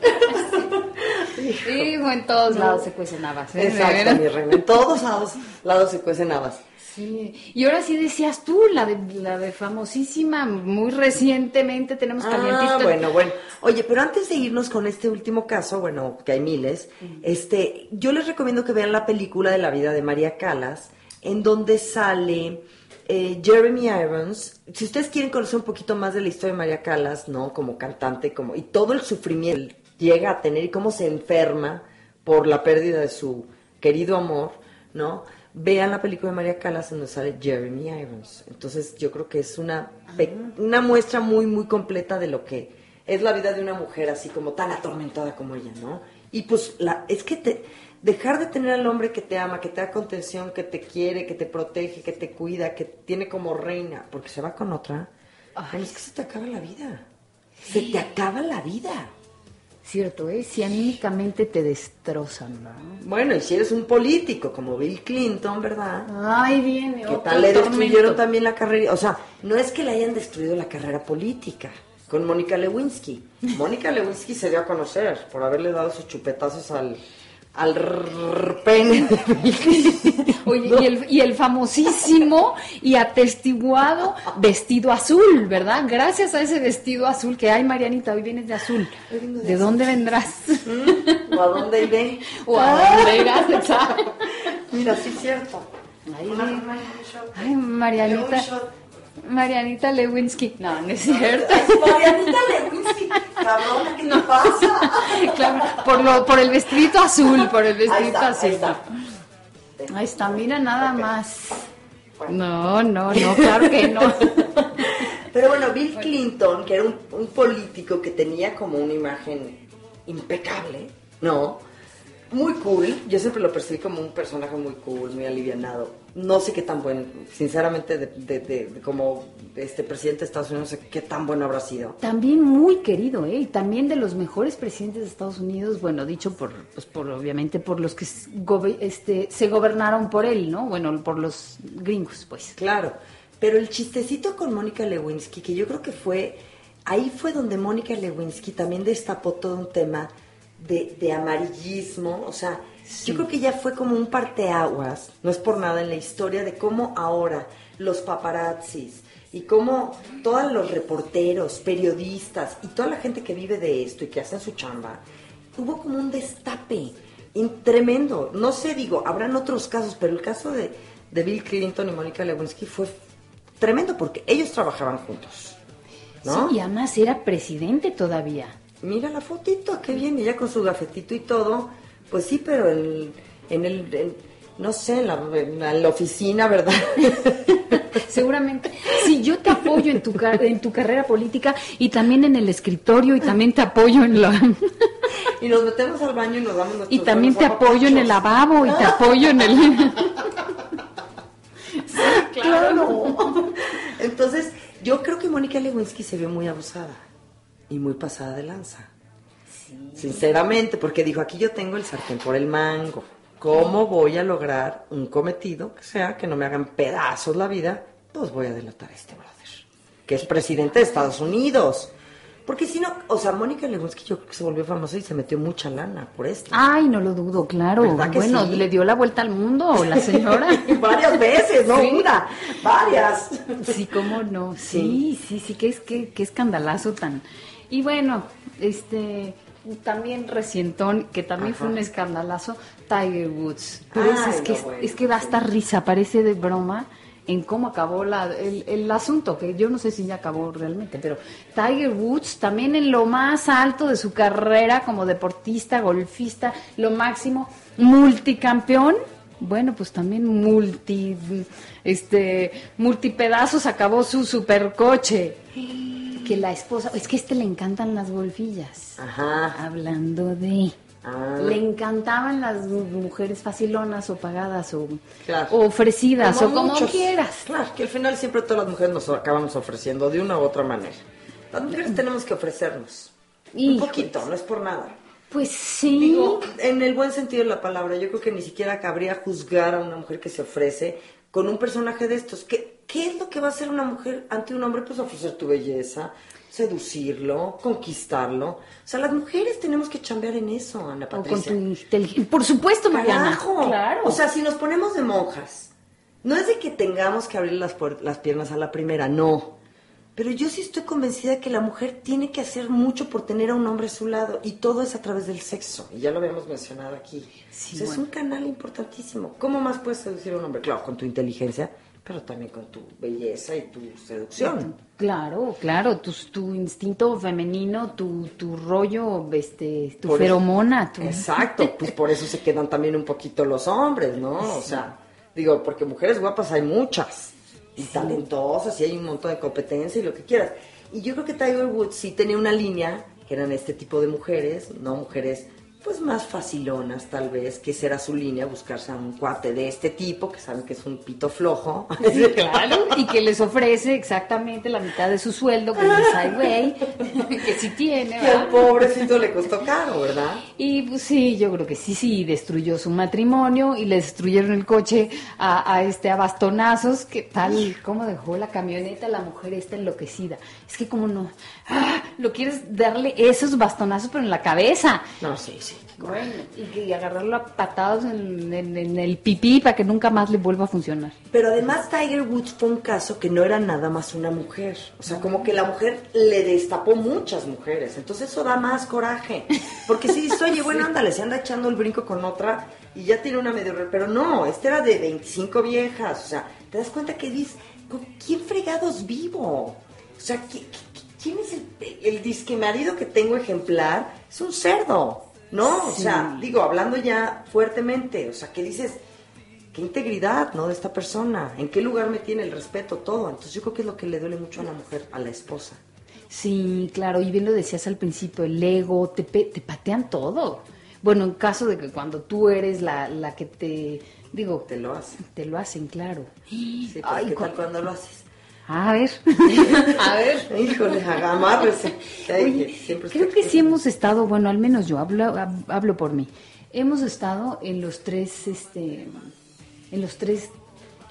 Hijo, en todos lados se cuecen habas. ¿eh? Exacto, mi reina. En todos lados, lados se cuecen habas. Sí. Y ahora sí decías tú, la de, la de famosísima, muy recientemente tenemos calientito. Ah, bueno, bueno. Oye, pero antes de irnos con este último caso, bueno, que hay miles, este, yo les recomiendo que vean la película de la vida de María Calas, en donde sale eh, Jeremy Irons. Si ustedes quieren conocer un poquito más de la historia de María Calas, ¿no? Como cantante, como, y todo el sufrimiento que llega a tener y cómo se enferma por la pérdida de su querido amor, ¿no? Vean la película de María Calas donde sale Jeremy Irons. Entonces yo creo que es una, pe- una muestra muy, muy completa de lo que es la vida de una mujer así como tan atormentada como ella, ¿no? Y pues la, es que te, dejar de tener al hombre que te ama, que te da contención, que te quiere, que te protege, que te cuida, que tiene como reina, porque se va con otra, es que se te acaba la vida. Se te acaba la vida. Cierto, ¿eh? Si anímicamente te destrozan, ¿no? Bueno, y si eres un político como Bill Clinton, ¿verdad? Ay, viene ¿Qué tal le destruyeron también la carrera? O sea, no es que le hayan destruido la carrera política con Mónica Lewinsky. Mónica Lewinsky se dio a conocer por haberle dado sus chupetazos al, al rrr pene [LAUGHS] de y, el, y el famosísimo y atestiguado vestido azul, ¿verdad? Gracias a ese vestido azul que hay, Marianita, hoy vienes de azul. De ¿De azul. dónde vendrás? ¿O a dónde iré? ¿O a dónde irás? [LAUGHS] Exacto. Mira, sí es cierto. Ay, Marianita. Marianita Lewinsky. No, no es cierto. [LAUGHS] Marianita Lewinsky, cabrona, ¿qué te pasa? [LAUGHS] Claro, por, lo, por el vestidito azul, por el Ahí vestidito está, azul. ahí está. Ahí está, mira nada más. Bueno. No, no, no, claro que no. [LAUGHS] Pero bueno, Bill Clinton, que era un, un político que tenía como una imagen impecable, ¿no? Muy cool. Yo siempre lo percibí como un personaje muy cool, muy alivianado. No sé qué tan bueno, sinceramente, de, de- de- de como este presidente de Estados Unidos, no sé qué tan bueno habrá sido. También muy querido, ¿eh? Y también de los mejores presidentes de Estados Unidos, bueno, dicho por, pues por obviamente por los que este, se gobernaron por él, ¿no? Bueno, por los gringos, pues. Claro, pero el chistecito con Mónica Lewinsky, que yo creo que fue, ahí fue donde Mónica Lewinsky también destapó todo un tema de, de amarillismo, o sea, yo creo que ya fue como un parteaguas, no es por nada en la historia de cómo ahora los paparazzis y cómo todos los reporteros, periodistas y toda la gente que vive de esto y que hace su chamba, hubo como un destape tremendo. No sé, digo, habrán otros casos, pero el caso de, de Bill Clinton y Mónica Lewinsky fue tremendo porque ellos trabajaban juntos. ¿no? Sí, y además era presidente todavía. Mira la fotito, qué bien, ella con su gafetito y todo. Pues sí, pero el- en el, no sé, en la, en oficina, ¿verdad? [LAUGHS] Seguramente. Sí, yo te apoyo en tu, car- en tu carrera política y también en el escritorio y también te apoyo en la... y nos metemos al baño y nos damos nuestros Y también te apoyo en el lavabo y te apoyo en el... [LAUGHS] Claro. Entonces, yo creo que Mónica Lewinsky se vio muy abusada y muy pasada de lanza. Sinceramente, porque dijo, aquí yo tengo el sartén por el mango. ¿Cómo voy a lograr un cometido que sea que no me hagan pedazos la vida? Pues voy a delatar a este brother, que es presidente de Estados Unidos. Porque si no, o sea, Mónica Lewinsky yo creo que se volvió famosa y se metió mucha lana por esto. Ay, no lo dudo, claro. ¿Verdad que Bueno, sí? le dio la vuelta al mundo la [LAUGHS] señora. varias veces, no Sí. una, varias. Sí, cómo no. Sí, sí, sí, qué, es, qué, qué escandalazo tan. Y bueno, este también recientón, que también fue un escandalazo, Tiger Woods. Pero es, Ay, es que, no, es, bueno, es que da hasta risa, parece de broma en cómo acabó la, el, el asunto, que yo no sé si ya acabó realmente, pero Tiger Woods también en lo más alto de su carrera como deportista, golfista, lo máximo, multicampeón, bueno, pues también multi, este, multipedazos acabó su supercoche. Que la esposa, es que a este le encantan las golfillas. Ajá. Hablando de... Ah. Le encantaban las mujeres facilonas o pagadas o, Claro. o ofrecidas Como o como muchos. quieras. Claro, que al final siempre todas las mujeres nos acabamos ofreciendo de una u otra manera. Las mujeres tenemos que ofrecernos. Un poquito, no es por nada. Pues sí. Digo, en el buen sentido de la palabra, yo creo que ni siquiera cabría juzgar a una mujer que se ofrece con un personaje de estos. ¿Qué, qué es lo que va a hacer una mujer ante un hombre? Pues ofrecer tu belleza, seducirlo, conquistarlo. O sea, las mujeres tenemos que chambear en eso, Ana o con Patricia. tu inteligencia. Por supuesto, Mariana. Carajo. Claro. O sea, si nos ponemos de monjas, no es de que tengamos que abrir las, las piernas a la primera, no. Pero yo sí estoy convencida que la mujer tiene que hacer mucho por tener a un hombre a su lado y todo es a través del sexo. Y ya lo habíamos mencionado aquí. Sí, O sea, bueno. Es un canal importantísimo. ¿Cómo más puedes seducir a un hombre? Claro, con tu inteligencia, pero también con tu belleza y tu seducción. Claro, claro, tu, tu instinto femenino, tu, tu rollo, este, tu Por feromona. tu- Exacto, pues por eso se quedan también un poquito los hombres, ¿no? O sea, digo, porque mujeres guapas hay muchas, y talentosas, y hay un montón de competencia y lo que quieras. Y yo creo que Tiger Woods sí tenía una línea, que eran este tipo de mujeres, no mujeres pues más facilonas tal vez, que esa era su línea, buscarse a un cuate de este tipo, que saben que es un pito flojo. Sí, claro, y que les ofrece exactamente la mitad de su sueldo, que dices, ay, güey, [LAUGHS] que sí tiene, [LAUGHS] Que al ¿verdad? pobrecito le costó caro, ¿verdad? Y pues sí, yo creo que sí, sí, destruyó su matrimonio y le destruyeron el coche a, a este a bastonazos, que tal, cómo dejó la camioneta la mujer esta enloquecida. Es que como no, ah, lo quieres darle esos bastonazos pero en la cabeza. No, sí, sí. Bueno, y, que- y agarrarlo a patados en, en- en el pipí para que nunca más le vuelva a funcionar. Pero además Tiger Woods fue un caso que no era nada más una mujer. O sea, como que la mujer le destapó muchas mujeres. Entonces eso da más coraje. Porque si dices, oye, bueno, [LAUGHS] ándale, se anda echando el brinco con otra y ya tiene una medio... Pero no, este era de 25 viejas. O sea, te das cuenta que dices, ¿con quién fregados vivo? O sea, ¿qui- qui- ¿quién es el, el disque marido que tengo ejemplar? Es un cerdo. ¿No? O sea, digo, hablando ya fuertemente. O sea, que dices qué integridad, ¿no? De esta persona, en qué lugar me tiene el respeto, todo. Entonces yo creo que es lo que le duele mucho a la mujer, a la esposa. Sí, claro, y bien lo decías al principio, el ego, te, pe- te patean todo. Bueno, en caso de que cuando tú eres la, la que te, digo, Te lo hacen. te lo hacen, claro. Sí, pero Ay, ¿qué tal cuando lo haces? A ver, [LAUGHS] a ver. Híjole, siempre creo que sí hemos estado, bueno, al menos yo hablo, hab- hablo por mí. Hemos estado en los tres, este, en los tres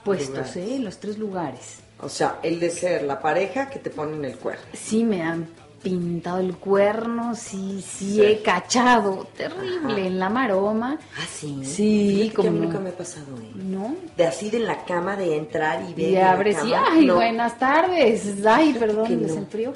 puestos, Lugares. ¿eh? En los tres lugares. O sea, el de ser la pareja que te ponen el cuerno. Sí me han pintado el cuerno, sí, sí, Sí. he cachado, terrible, Ajá. en la maroma. Ah, sí. Sí, que como no. nunca me ha pasado, ¿eh? ¿No? De así de en la cama, de entrar y ver. Y y, cama. ay, No. buenas tardes. Ay, perdón, que me no. enfrió.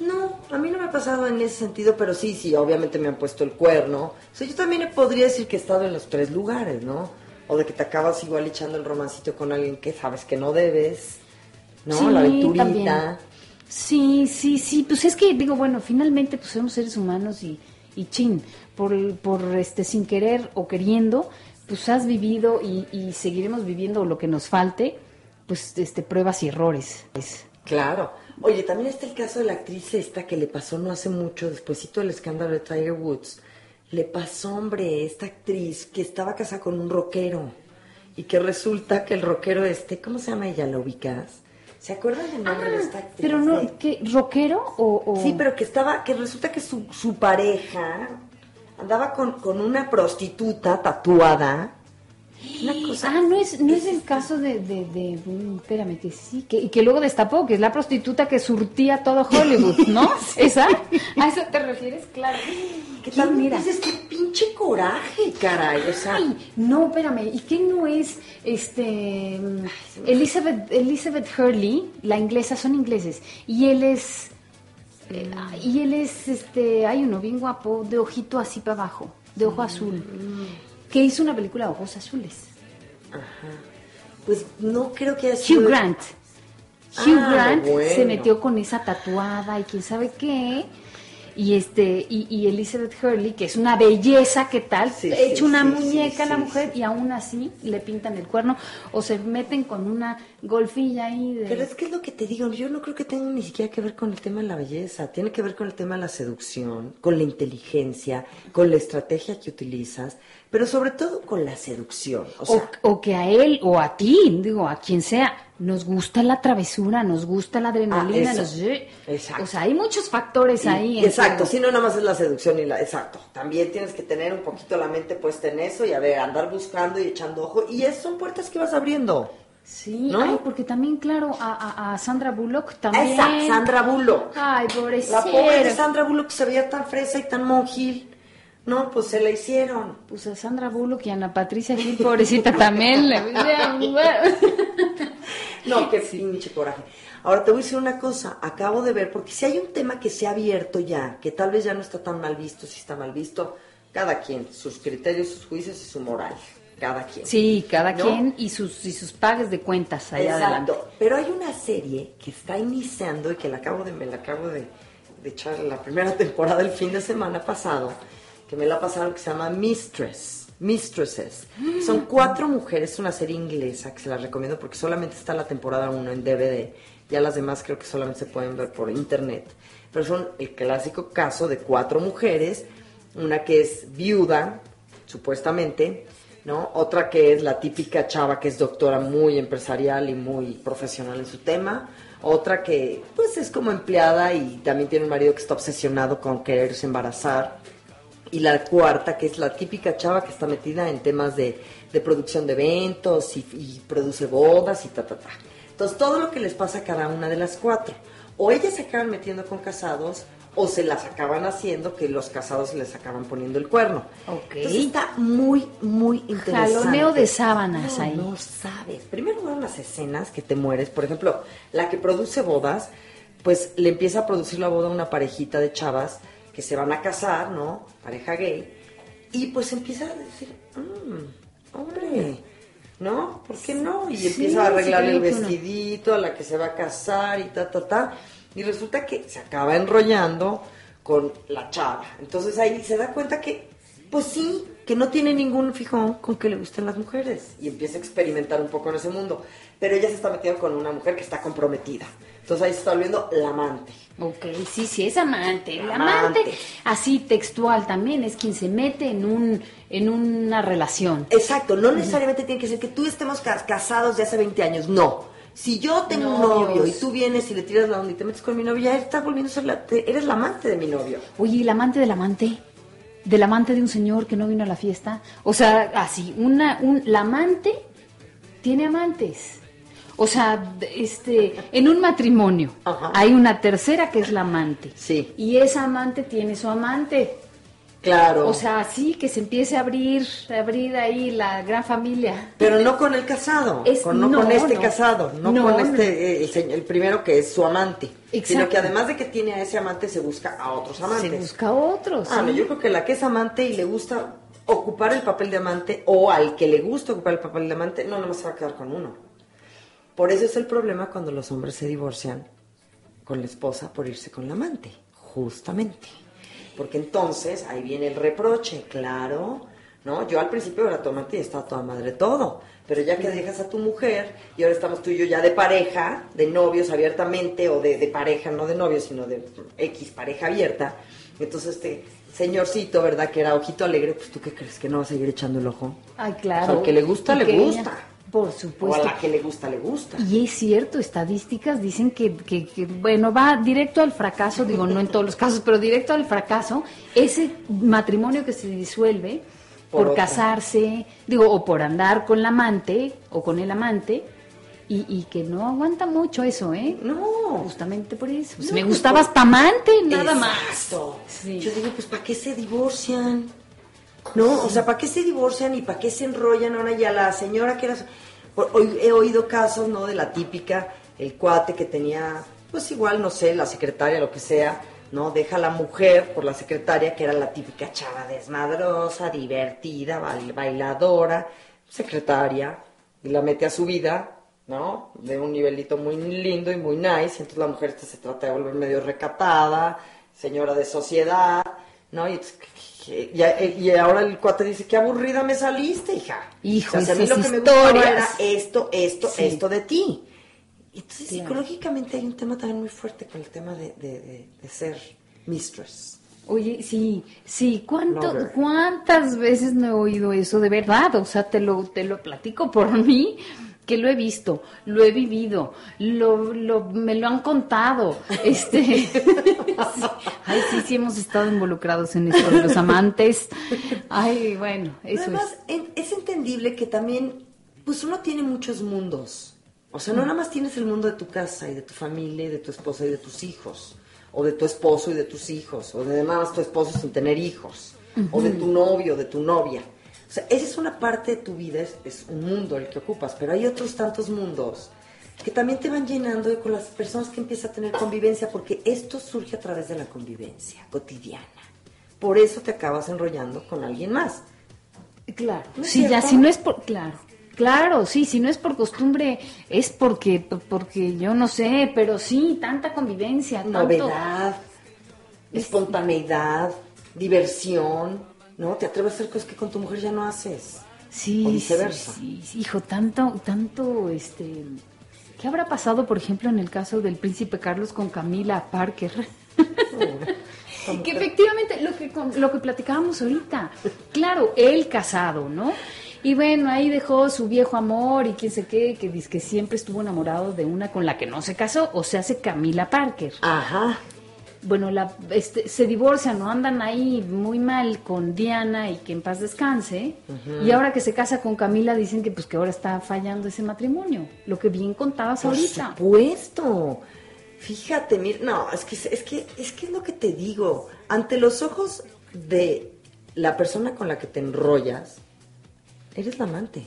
No, a mí no me ha pasado en ese sentido, pero sí, sí, obviamente me han puesto el cuerno. O sea, yo también podría decir que he estado en los tres lugares, ¿no? O de que te acabas igual echando el romancito con alguien que sabes que no debes, ¿no? Sí, La aventurita. también. Sí, sí, sí, pues es que digo, bueno, finalmente pues somos seres humanos y, y chin, por, por este sin querer o queriendo, pues has vivido y, y seguiremos viviendo lo que nos falte, pues este pruebas y errores. Es- Claro. Oye, también está el caso de la actriz esta que le pasó no hace mucho, despuesito del escándalo de Tiger Woods. Le pasó, hombre, esta actriz que estaba casada con un rockero y que resulta que el rockero este, ¿cómo se llama ella? ¿La ubicas? ¿Se acuerdan del nombre de esta actriz? Ah, Pero no, ¿qué? ¿Rockero o, o- Sí, pero que estaba, que resulta que su, su pareja andaba con, con una prostituta tatuada. Una cosa. Ah, no es, no es el caso de, de, de- mm, espérame, que sí, que, y que luego destapó, que es la prostituta que surtía todo Hollywood, [LAUGHS] ¿no? ¿Esa? ¿A eso te refieres? Claro. ¿Qué ¿Quién tal? mira? Dices, qué pinche coraje, caray. O sea, Ay, no, espérame, ¿y qué no es este mm, Elizabeth Elizabeth Hurley, la inglesa, son ingleses, y él es eh, y él es este, hay uno bien guapo, de ojito así para abajo, de ojo azul, que hizo una película de ojos azules. pues no creo que haya sido. Hugh Grant. Hugh Ah, Grant bueno. se metió con esa tatuada y quién sabe qué. y este y, y Elizabeth Hurley, que es una belleza, ¿qué tal? Sí, Hecho sí, una sí, muñeca sí, la mujer y aún así le pintan el cuerno o se meten con una golfilla ahí de... Pero es que es lo que te digo, yo no creo que tenga ni siquiera que ver con el tema de la belleza, tiene que ver con el tema de la seducción, con la inteligencia, con la estrategia que utilizas, pero sobre todo con la seducción. O O, sea, o que a él o a ti, digo, a quien sea, nos gusta la travesura, nos gusta la adrenalina, Ah, nos- Exacto. o sea, hay muchos factores y- ahí. exacto, si no nada más es la seducción y la, exacto, también tienes que tener un poquito la mente puesta en eso y a ver, andar buscando y echando ojo, y esas son puertas que vas abriendo. Sí, ¿No? ay, porque también, claro, a, a- a Sandra Bullock también. Esa, Sandra Bullock. Ay, La pobrecita. pobre de Sandra Bullock se veía tan fresa y tan monjil. No, pues se la hicieron. Pues a Sandra Bullock y a Ana Patricia Gil, pobrecita también. [LAUGHS] No, qué pinche coraje. Ahora te voy a decir una cosa, acabo de ver, porque si hay un tema que se ha abierto ya, que tal vez ya no está tan mal visto, si está mal visto, cada quien, sus criterios, sus juicios y su moral, cada quien. Sí, cada ¿No? quien y sus, y sus pagues de cuentas allá adelante. Pero hay una serie que está iniciando y que la acabo de, me la acabo de, de echar la primera temporada el fin de semana pasado, que me la pasaron, que se llama Mistress. Mistresses. Son cuatro mujeres, una serie inglesa que se la recomiendo porque solamente está la temporada 1 en DVD. Ya las demás creo que solamente se pueden ver por internet. Pero son el clásico caso de cuatro mujeres, una que es viuda, supuestamente, ¿no? Otra que es la típica chava que es doctora muy empresarial y muy profesional en su tema. Otra que, pues, es como empleada y también tiene un marido que está obsesionado con quererse embarazar. Y la cuarta, que es la típica chava que está metida en temas de, de producción de eventos y, y produce bodas y ta, ta, ta. Entonces, todo lo que les pasa a cada una de las cuatro. O ellas se acaban metiendo con casados, o se las acaban haciendo que los casados les acaban poniendo el cuerno. Ok. Entonces, está muy, muy interesante. Jaloneo de sábanas No, ahí. No sabes. Primero van las escenas que te mueres. Por ejemplo, la que produce bodas, pues le empieza a producir la boda a una parejita de chavas que se van a casar, ¿no? Pareja gay. Y pues empieza a decir, "Mm, hombre, ¿no? ¿Por qué no? Y Sí, empieza a arreglarle sí, el no. vestidito a la que se va a casar y ta, ta, ta. Y resulta que se acaba enrollando con la chava. Entonces ahí se da cuenta que, pues sí, que no tiene ningún fijón con que le gusten las mujeres. Y empieza a experimentar un poco en ese mundo. Pero ella se está metiendo con una mujer que está comprometida. Entonces ahí se está volviendo la amante. Ok, sí, sí, es amante. El Amante. amante, así textual también, es quien se mete en, un, en una relación. Exacto, no necesariamente tiene que ser que tú estemos ca- casados de hace 20 años, no. Si yo tengo un novio y tú vienes y le tiras la onda y te metes con mi novio, ya estás volviendo a ser la, eres la amante de mi novio. Oye, ¿y el amante del amante? ¿Del amante de un señor que no vino a la fiesta? O sea, así, una, un, la amante tiene amantes. O sea, este, en un matrimonio Ajá. hay una tercera que es la amante. Sí. Y esa amante tiene su amante. Claro. O sea, sí, que se empiece a abrir, a abrir ahí la gran familia. pero no con el casado, Es- con, no, no, con este no. casado, no, No, con este, el, el primero que es su amante, sino Exacto. que además de que tiene a ese amante, se busca a otros amantes. Se busca otros. Ah, no, yo creo que la que es amante y le gusta ocupar el papel de amante, o al que le gusta ocupar el papel de amante, no, nomás se va a quedar con uno. Por eso es el problema cuando los hombres se divorcian con la esposa por irse con la amante, justamente. Porque entonces ahí viene el reproche, claro, ¿no? Yo al principio era tu amante y estaba toda madre todo, pero ya que dejas a tu mujer y ahora estamos tú y yo ya de pareja, de novios abiertamente, o de, de pareja, no de novios, sino de X pareja abierta, entonces este señorcito, ¿verdad? Que era ojito alegre, pues tú qué crees que no va a seguir echando el ojo. Ay, O claro. sea, al que le gusta, le gusta. ella- por O a supuesto. la que le gusta, le gusta. Y es cierto, estadísticas dicen que, que- que, bueno, va directo al fracaso, digo, no en todos los casos, pero directo al fracaso, ese matrimonio que se disuelve Por casarse, digo, o por andar con la amante o con el amante, y, y que no aguanta mucho eso, ¿eh? No. Justamente por eso. Pues No, me pues, gustabas por- pa' amante, nada más. Sí. Yo digo, pues ¿para qué se divorcian? ¿No? O sea, ¿para qué se divorcian y para qué se enrollan ahora ya la señora que era... he oído casos, ¿no? De la típica, el cuate que tenía, pues igual, no sé, la secretaria, lo que sea, ¿no? Deja a la mujer por la secretaria, que era la típica chava desmadrosa, divertida, bail- bailadora, secretaria, y la mete a su vida, ¿no? De un nivelito muy lindo y muy nice, entonces la mujer se trata de volver medio recatada, señora de sociedad, ¿no? Y, y- y ahora el cuate dice, qué aburrida me saliste, hija. Hijo, o sea, a mí lo que me gustaba historias. era esto, esto, Sí. esto de ti. Entonces, Claro. psicológicamente hay un tema también muy fuerte con el tema de, de- de- de ser mistress. Oye, sí, sí, ¿cuánto, Lover. ¿cuántas veces no he oído eso de verdad? O sea, te lo, te lo platico por mí, que lo he visto, lo he vivido, lo, lo, me lo han contado. [LAUGHS] Este, [LAUGHS] sí. Ay, sí, sí hemos estado involucrados en esto de los amantes. Ay, bueno, eso Además, es. en- es entendible que también, pues uno tiene muchos mundos. O sea, no nada más tienes el mundo de tu casa y de tu familia y de tu esposa y de tus hijos. O de tu esposo y de tus hijos. O de además tu esposo sin tener hijos. O de tu novio, de tu novia. O sea, esa es una parte de tu vida, es, es un mundo el que ocupas. Pero hay otros tantos mundos que también te van llenando de con las personas que empiezas a tener convivencia. Porque esto surge a través de la convivencia cotidiana. Por eso te acabas enrollando con alguien más. Claro. ¿No Sí, ya, si no es por, claro. Claro, sí, si no es por costumbre, es porque, porque yo no sé, pero sí, tanta convivencia, tanto. novedad, espontaneidad, diversión, ¿no? Te atreves a hacer cosas que con tu mujer ya no haces. Sí, o viceversa. sí, sí, hijo, tanto, tanto, este, ¿qué habrá pasado, por ejemplo, en el caso del príncipe Carlos con Camila Parker? [LAUGHS] que efectivamente, lo que, con- lo que platicábamos ahorita, claro, él casado, ¿no? Y bueno, ahí dejó su viejo amor y quién sé qué, que dice que siempre estuvo enamorado de una con la que no se casó, o se hace Camila Parker. Ajá. Bueno, la, este, se divorcian, no andan ahí muy mal con Diana y que en paz descanse. Y ahora que se casa con Camila dicen que pues que ahora está fallando ese matrimonio. Lo que bien contabas Por ahorita. supuesto. Fíjate, mira, no, es que es que es que es lo que te digo. Ante los ojos de la persona con la que te enrollas, eres la amante.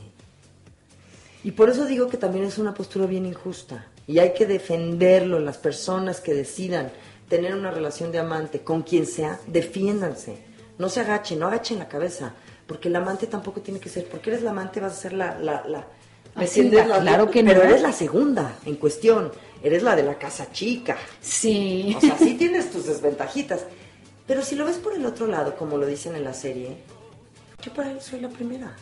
Y por eso digo que también es una postura bien injusta. Y hay que defenderlo, las personas que decidan tener una relación de amante con quien sea, defiéndanse. No se agachen, no agachen la cabeza. Porque el amante tampoco tiene que ser, porque eres la amante vas a ser la... la, la ¿me Ah, sí, entiendes? va, La- claro que Pero no. eres la segunda en cuestión. Eres la de la casa chica. Sí. O sea, sí tienes tus desventajitas. Pero si lo ves por el otro lado, como lo dicen en la serie, yo para él soy la primera.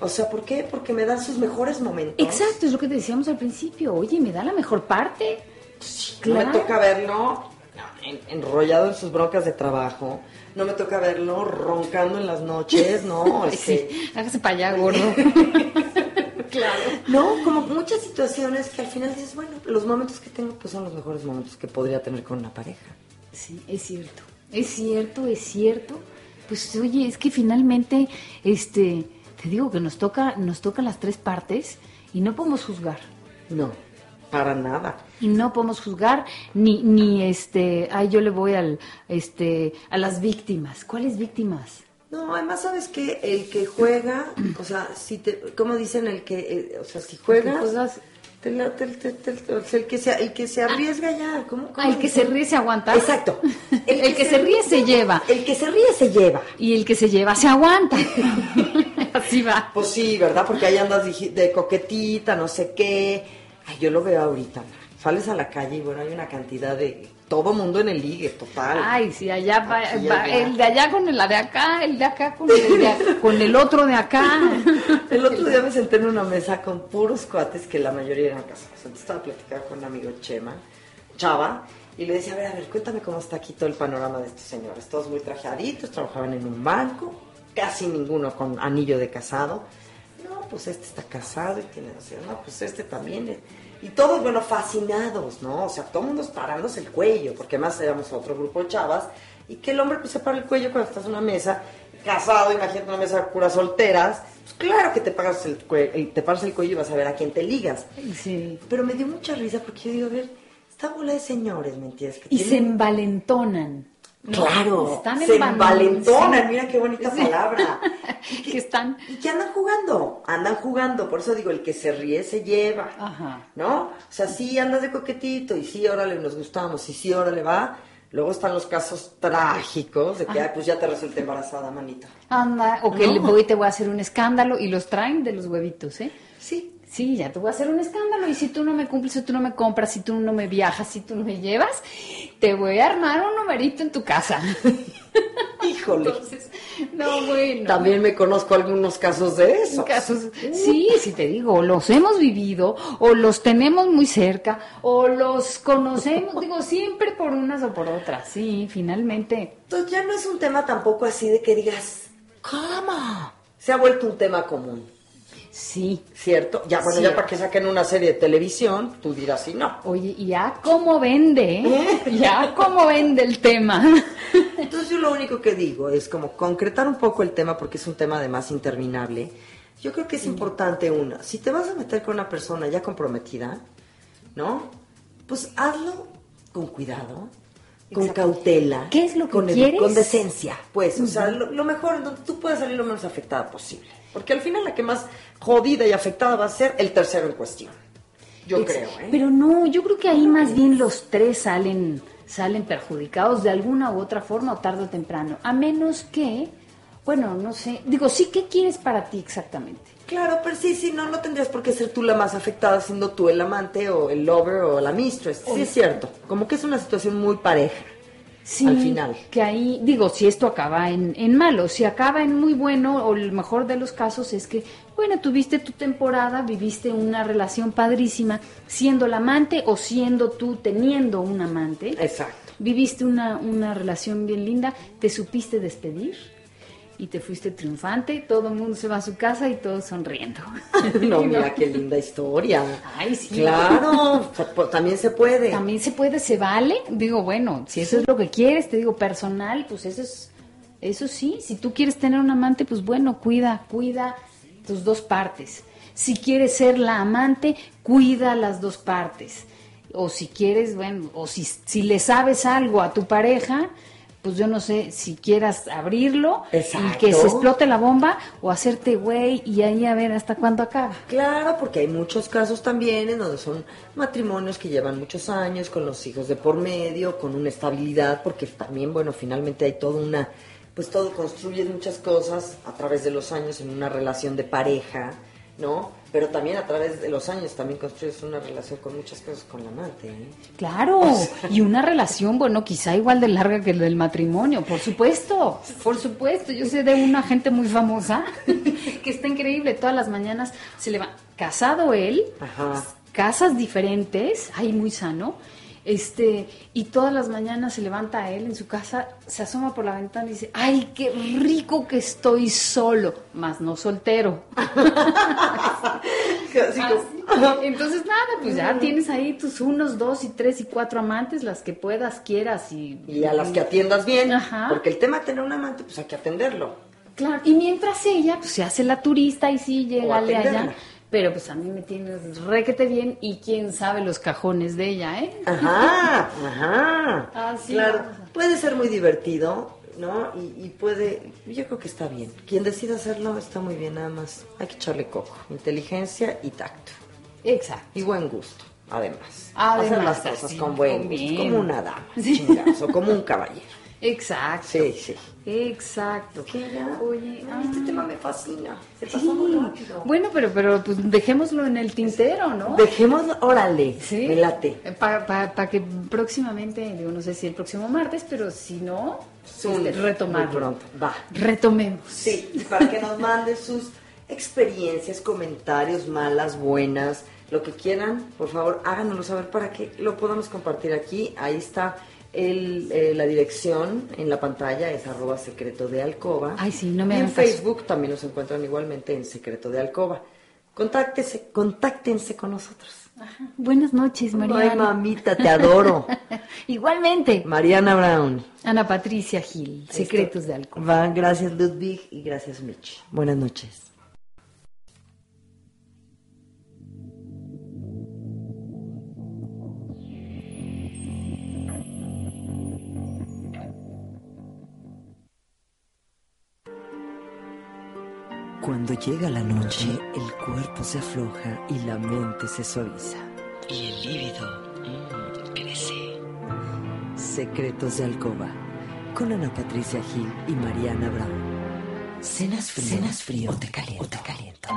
O sea, ¿por qué? Porque me dan sus mejores momentos. Exacto, es lo que te decíamos al principio. Oye, me da la mejor parte. No me toca verlo enrollado en sus broncas de trabajo. No me toca verlo roncando en las noches, no. [LAUGHS] Ay, este, sí, hágase para allá, gordo. [LAUGHS] Claro. No, como muchas situaciones que al final dices, bueno, los momentos que tengo pues son los mejores momentos que podría tener con una pareja. Sí, es cierto. Es cierto, es cierto. Pues oye, es que finalmente, este, te digo que nos toca, nos toca las tres partes y no podemos juzgar. No, para nada. Y no podemos juzgar ni, ni este, ay, yo le voy al, este, a las víctimas. ¿Cuáles víctimas? No, además sabes que el que juega, o sea, si te, como dicen el que, eh, o sea, si juegas, juegas- te la- te- te- el que se, el que se arriesga ya, ¿cómo? cómo [LAUGHS] el que se ríe se aguanta. Exacto. El, que, se ríe se lleva. El que se ríe se lleva. Y el que se lleva se aguanta. [LAUGHS] Así va. Pues sí, ¿verdad? Porque ahí andas de coquetita, no sé qué. Ay, yo lo veo ahorita. Sales a la calle y bueno, hay una cantidad de todo mundo en el ligue, total. Ay, sí, allá va, Aquí, va allá. el de allá con el de acá, el de acá con el, de [LAUGHS] a- con el otro de acá. [LAUGHS] El otro día me senté en una mesa con puros cuates que la mayoría eran casados. Entonces estaba platicando con un amigo Chema, Chava, y le decía, a ver, a ver, cuéntame cómo está aquí todo el panorama de estos señores. Todos muy trajeaditos, trabajaban en un banco, casi ninguno con anillo de casado. Pues este está casado y tiene, o sea, no, pues este también. eh. Y todos, bueno, fascinados, ¿no? O sea, todo el mundo parándose el cuello, porque además éramos otro grupo de chavas, y que el hombre pues se para el cuello cuando estás en una mesa, casado, imagínate una mesa de puras solteras, pues claro que te pagas el, el- te paras el cuello y vas a ver a quién te ligas. Sí. Pero me dio mucha risa porque yo digo, a ver, esta bola de señores, ¿me entiendes? Que Y se envalentonan. Claro, Están se enval- envalentonan, mira qué bonita Sí. palabra. [LAUGHS] Que están- Y que andan jugando, andan jugando, por eso digo, el que se ríe se lleva, Ajá. ¿no? O sea, sí andas de coquetito y sí, órale, nos gustamos y sí, órale, va. Luego están los casos trágicos de que, ay, pues ya te resulta embarazada, manita. Anda, o que No. le voy te voy a hacer un escándalo y los traen de los huevitos, ¿eh? Sí, Sí, ya te voy a hacer un escándalo y si tú no me cumples, si tú no me compras, si tú no me viajas, si tú no me llevas, te voy a armar un numerito en tu casa. [LAUGHS] Híjole. Entonces, no, bueno. También me conozco algunos casos de eso. casos. Sí, sí te digo, los hemos vivido, o los tenemos muy cerca, o los conocemos, [LAUGHS] digo, siempre por unas o por otras. Sí, finalmente. Entonces ya no es un tema tampoco así de que digas, ¿cómo? Se ha vuelto un tema común, Sí. ¿cierto? Ya, bueno, ya para que saquen una serie de televisión, tú dirás sí, no. Oye, y ya cómo vende, ¿eh? ya cómo vende el tema. [LAUGHS] Entonces yo lo único que digo es como concretar un poco el tema porque es un tema además interminable. Yo creo que es importante una, si te vas a meter con una persona ya comprometida, ¿no? Pues hazlo con cuidado, con cautela. ¿Qué es lo que con quieres? Con decencia, pues, o sea, lo, lo mejor en donde tú puedas salir lo menos afectada posible. Porque al final la que más jodida y afectada va a ser el tercero en cuestión. Yo creo, ¿eh? Pero no, yo creo que ahí más bien los tres salen, salen perjudicados de alguna u otra forma o tarde o temprano. A menos que, bueno, no sé, digo, sí, ¿qué quieres para ti exactamente? Claro, pero sí, sí, no, no tendrías por qué ser tú la más afectada siendo tú el amante o el lover o la mistress. Sí, es cierto. Como que es una situación muy pareja. Sí, Al final. Que ahí, digo, si esto acaba en, en malo, si acaba en muy bueno, o el mejor de los casos es que, bueno, tuviste tu temporada, viviste una relación padrísima, siendo el amante o siendo tú teniendo un amante. Exacto. Viviste una, una relación bien linda, te supiste despedir y te fuiste triunfante, todo el mundo se va a su casa y todos sonriendo. [LAUGHS] [LAUGHS] No, mira qué linda historia. Ay, sí. Claro, [LAUGHS] también se puede. También se puede, se vale. Digo, bueno, si eso es lo que quieres, te digo, personal, pues eso es, eso sí. Si tú quieres tener un amante, pues bueno, cuida, cuida tus dos partes. Si quieres ser la amante, cuida las dos partes. O si quieres, bueno, o si, si le sabes algo a tu pareja, pues yo no sé si quieras abrirlo y que se explote la bomba o hacerte güey y ahí a ver hasta cuándo acaba. Claro, porque hay muchos casos también en donde son matrimonios que llevan muchos años, con los hijos de por medio, con una estabilidad, porque también, bueno, finalmente hay toda una, pues todo construye muchas cosas a través de los años en una relación de pareja, ¿no? Pero también a través de los años también construyes una relación con muchas cosas con la amante, ¿eh? Claro, y una relación, bueno, quizá igual de larga que el del matrimonio, por supuesto, por supuesto. Yo sé de una gente muy famosa [LAUGHS] que está increíble, todas las mañanas se le va, casado él, Ajá. casas diferentes, ahí muy sano, este, y todas las mañanas se levanta a él en su casa, se asoma por la ventana y dice, ay, qué rico que estoy solo, más no soltero. [LAUGHS] Así como- sí. Entonces nada, pues ya tienes ahí tus unos, dos y tres y cuatro amantes, las que puedas, quieras y... Y a las que atiendas bien, Ajá. porque el tema de tener un amante, pues hay que atenderlo. Claro, y mientras ella pues se hace la turista y sí, llega allá. Pero pues a mí me tienes requete bien y quién sabe los cajones de ella, ¿eh? Ajá, ajá. [LAUGHS] Así claro, vamos a- puede ser muy divertido, ¿no? Y, y puede, yo creo que está bien. Quien decida hacerlo está muy bien, nada más. Hay que echarle coco, inteligencia y tacto. Exacto. Y buen gusto, además. Además, Hacer las cosas así, con buen gusto, bien. como una dama, Sí. chingados, o como un caballero. Exacto. Sí, sí. Exacto. Oye, Ay, ah. este tema me fascina. Se pasó Sí. muy rápido. Bueno, pero, pero pues dejémoslo en el tintero, ¿no? Dejémoslo, órale, Sí. me late. Para que próximamente, digo, no sé si el próximo martes, pero si no, este, retomar. Muy pronto, va. Retomemos. Sí, para que nos manden sus experiencias, comentarios, malas, buenas, lo que quieran, por favor, háganoslo saber para que lo podamos compartir aquí. Ahí está el, eh, la dirección en la pantalla, es arroba secreto de alcoba. Ay, sí, no me Y en caso. Facebook también nos encuentran igualmente en secreto de alcoba. Contáctese, contáctense con nosotros. Buenas noches, Mariana. Ay, mamita, te adoro. [LAUGHS] Igualmente. Mariana Brown. Ana Patricia Gil, Secretos de Alcohol. Va, gracias Ludwig y gracias Mitch. Buenas noches. Cuando llega la noche, el cuerpo se afloja y la mente se suaviza. Y el líbido mm, crece. Secretos de alcoba. Con Ana Patricia Gil y Mariana Brown. Cenas frío, Cenas frío o te caliento. O te caliento.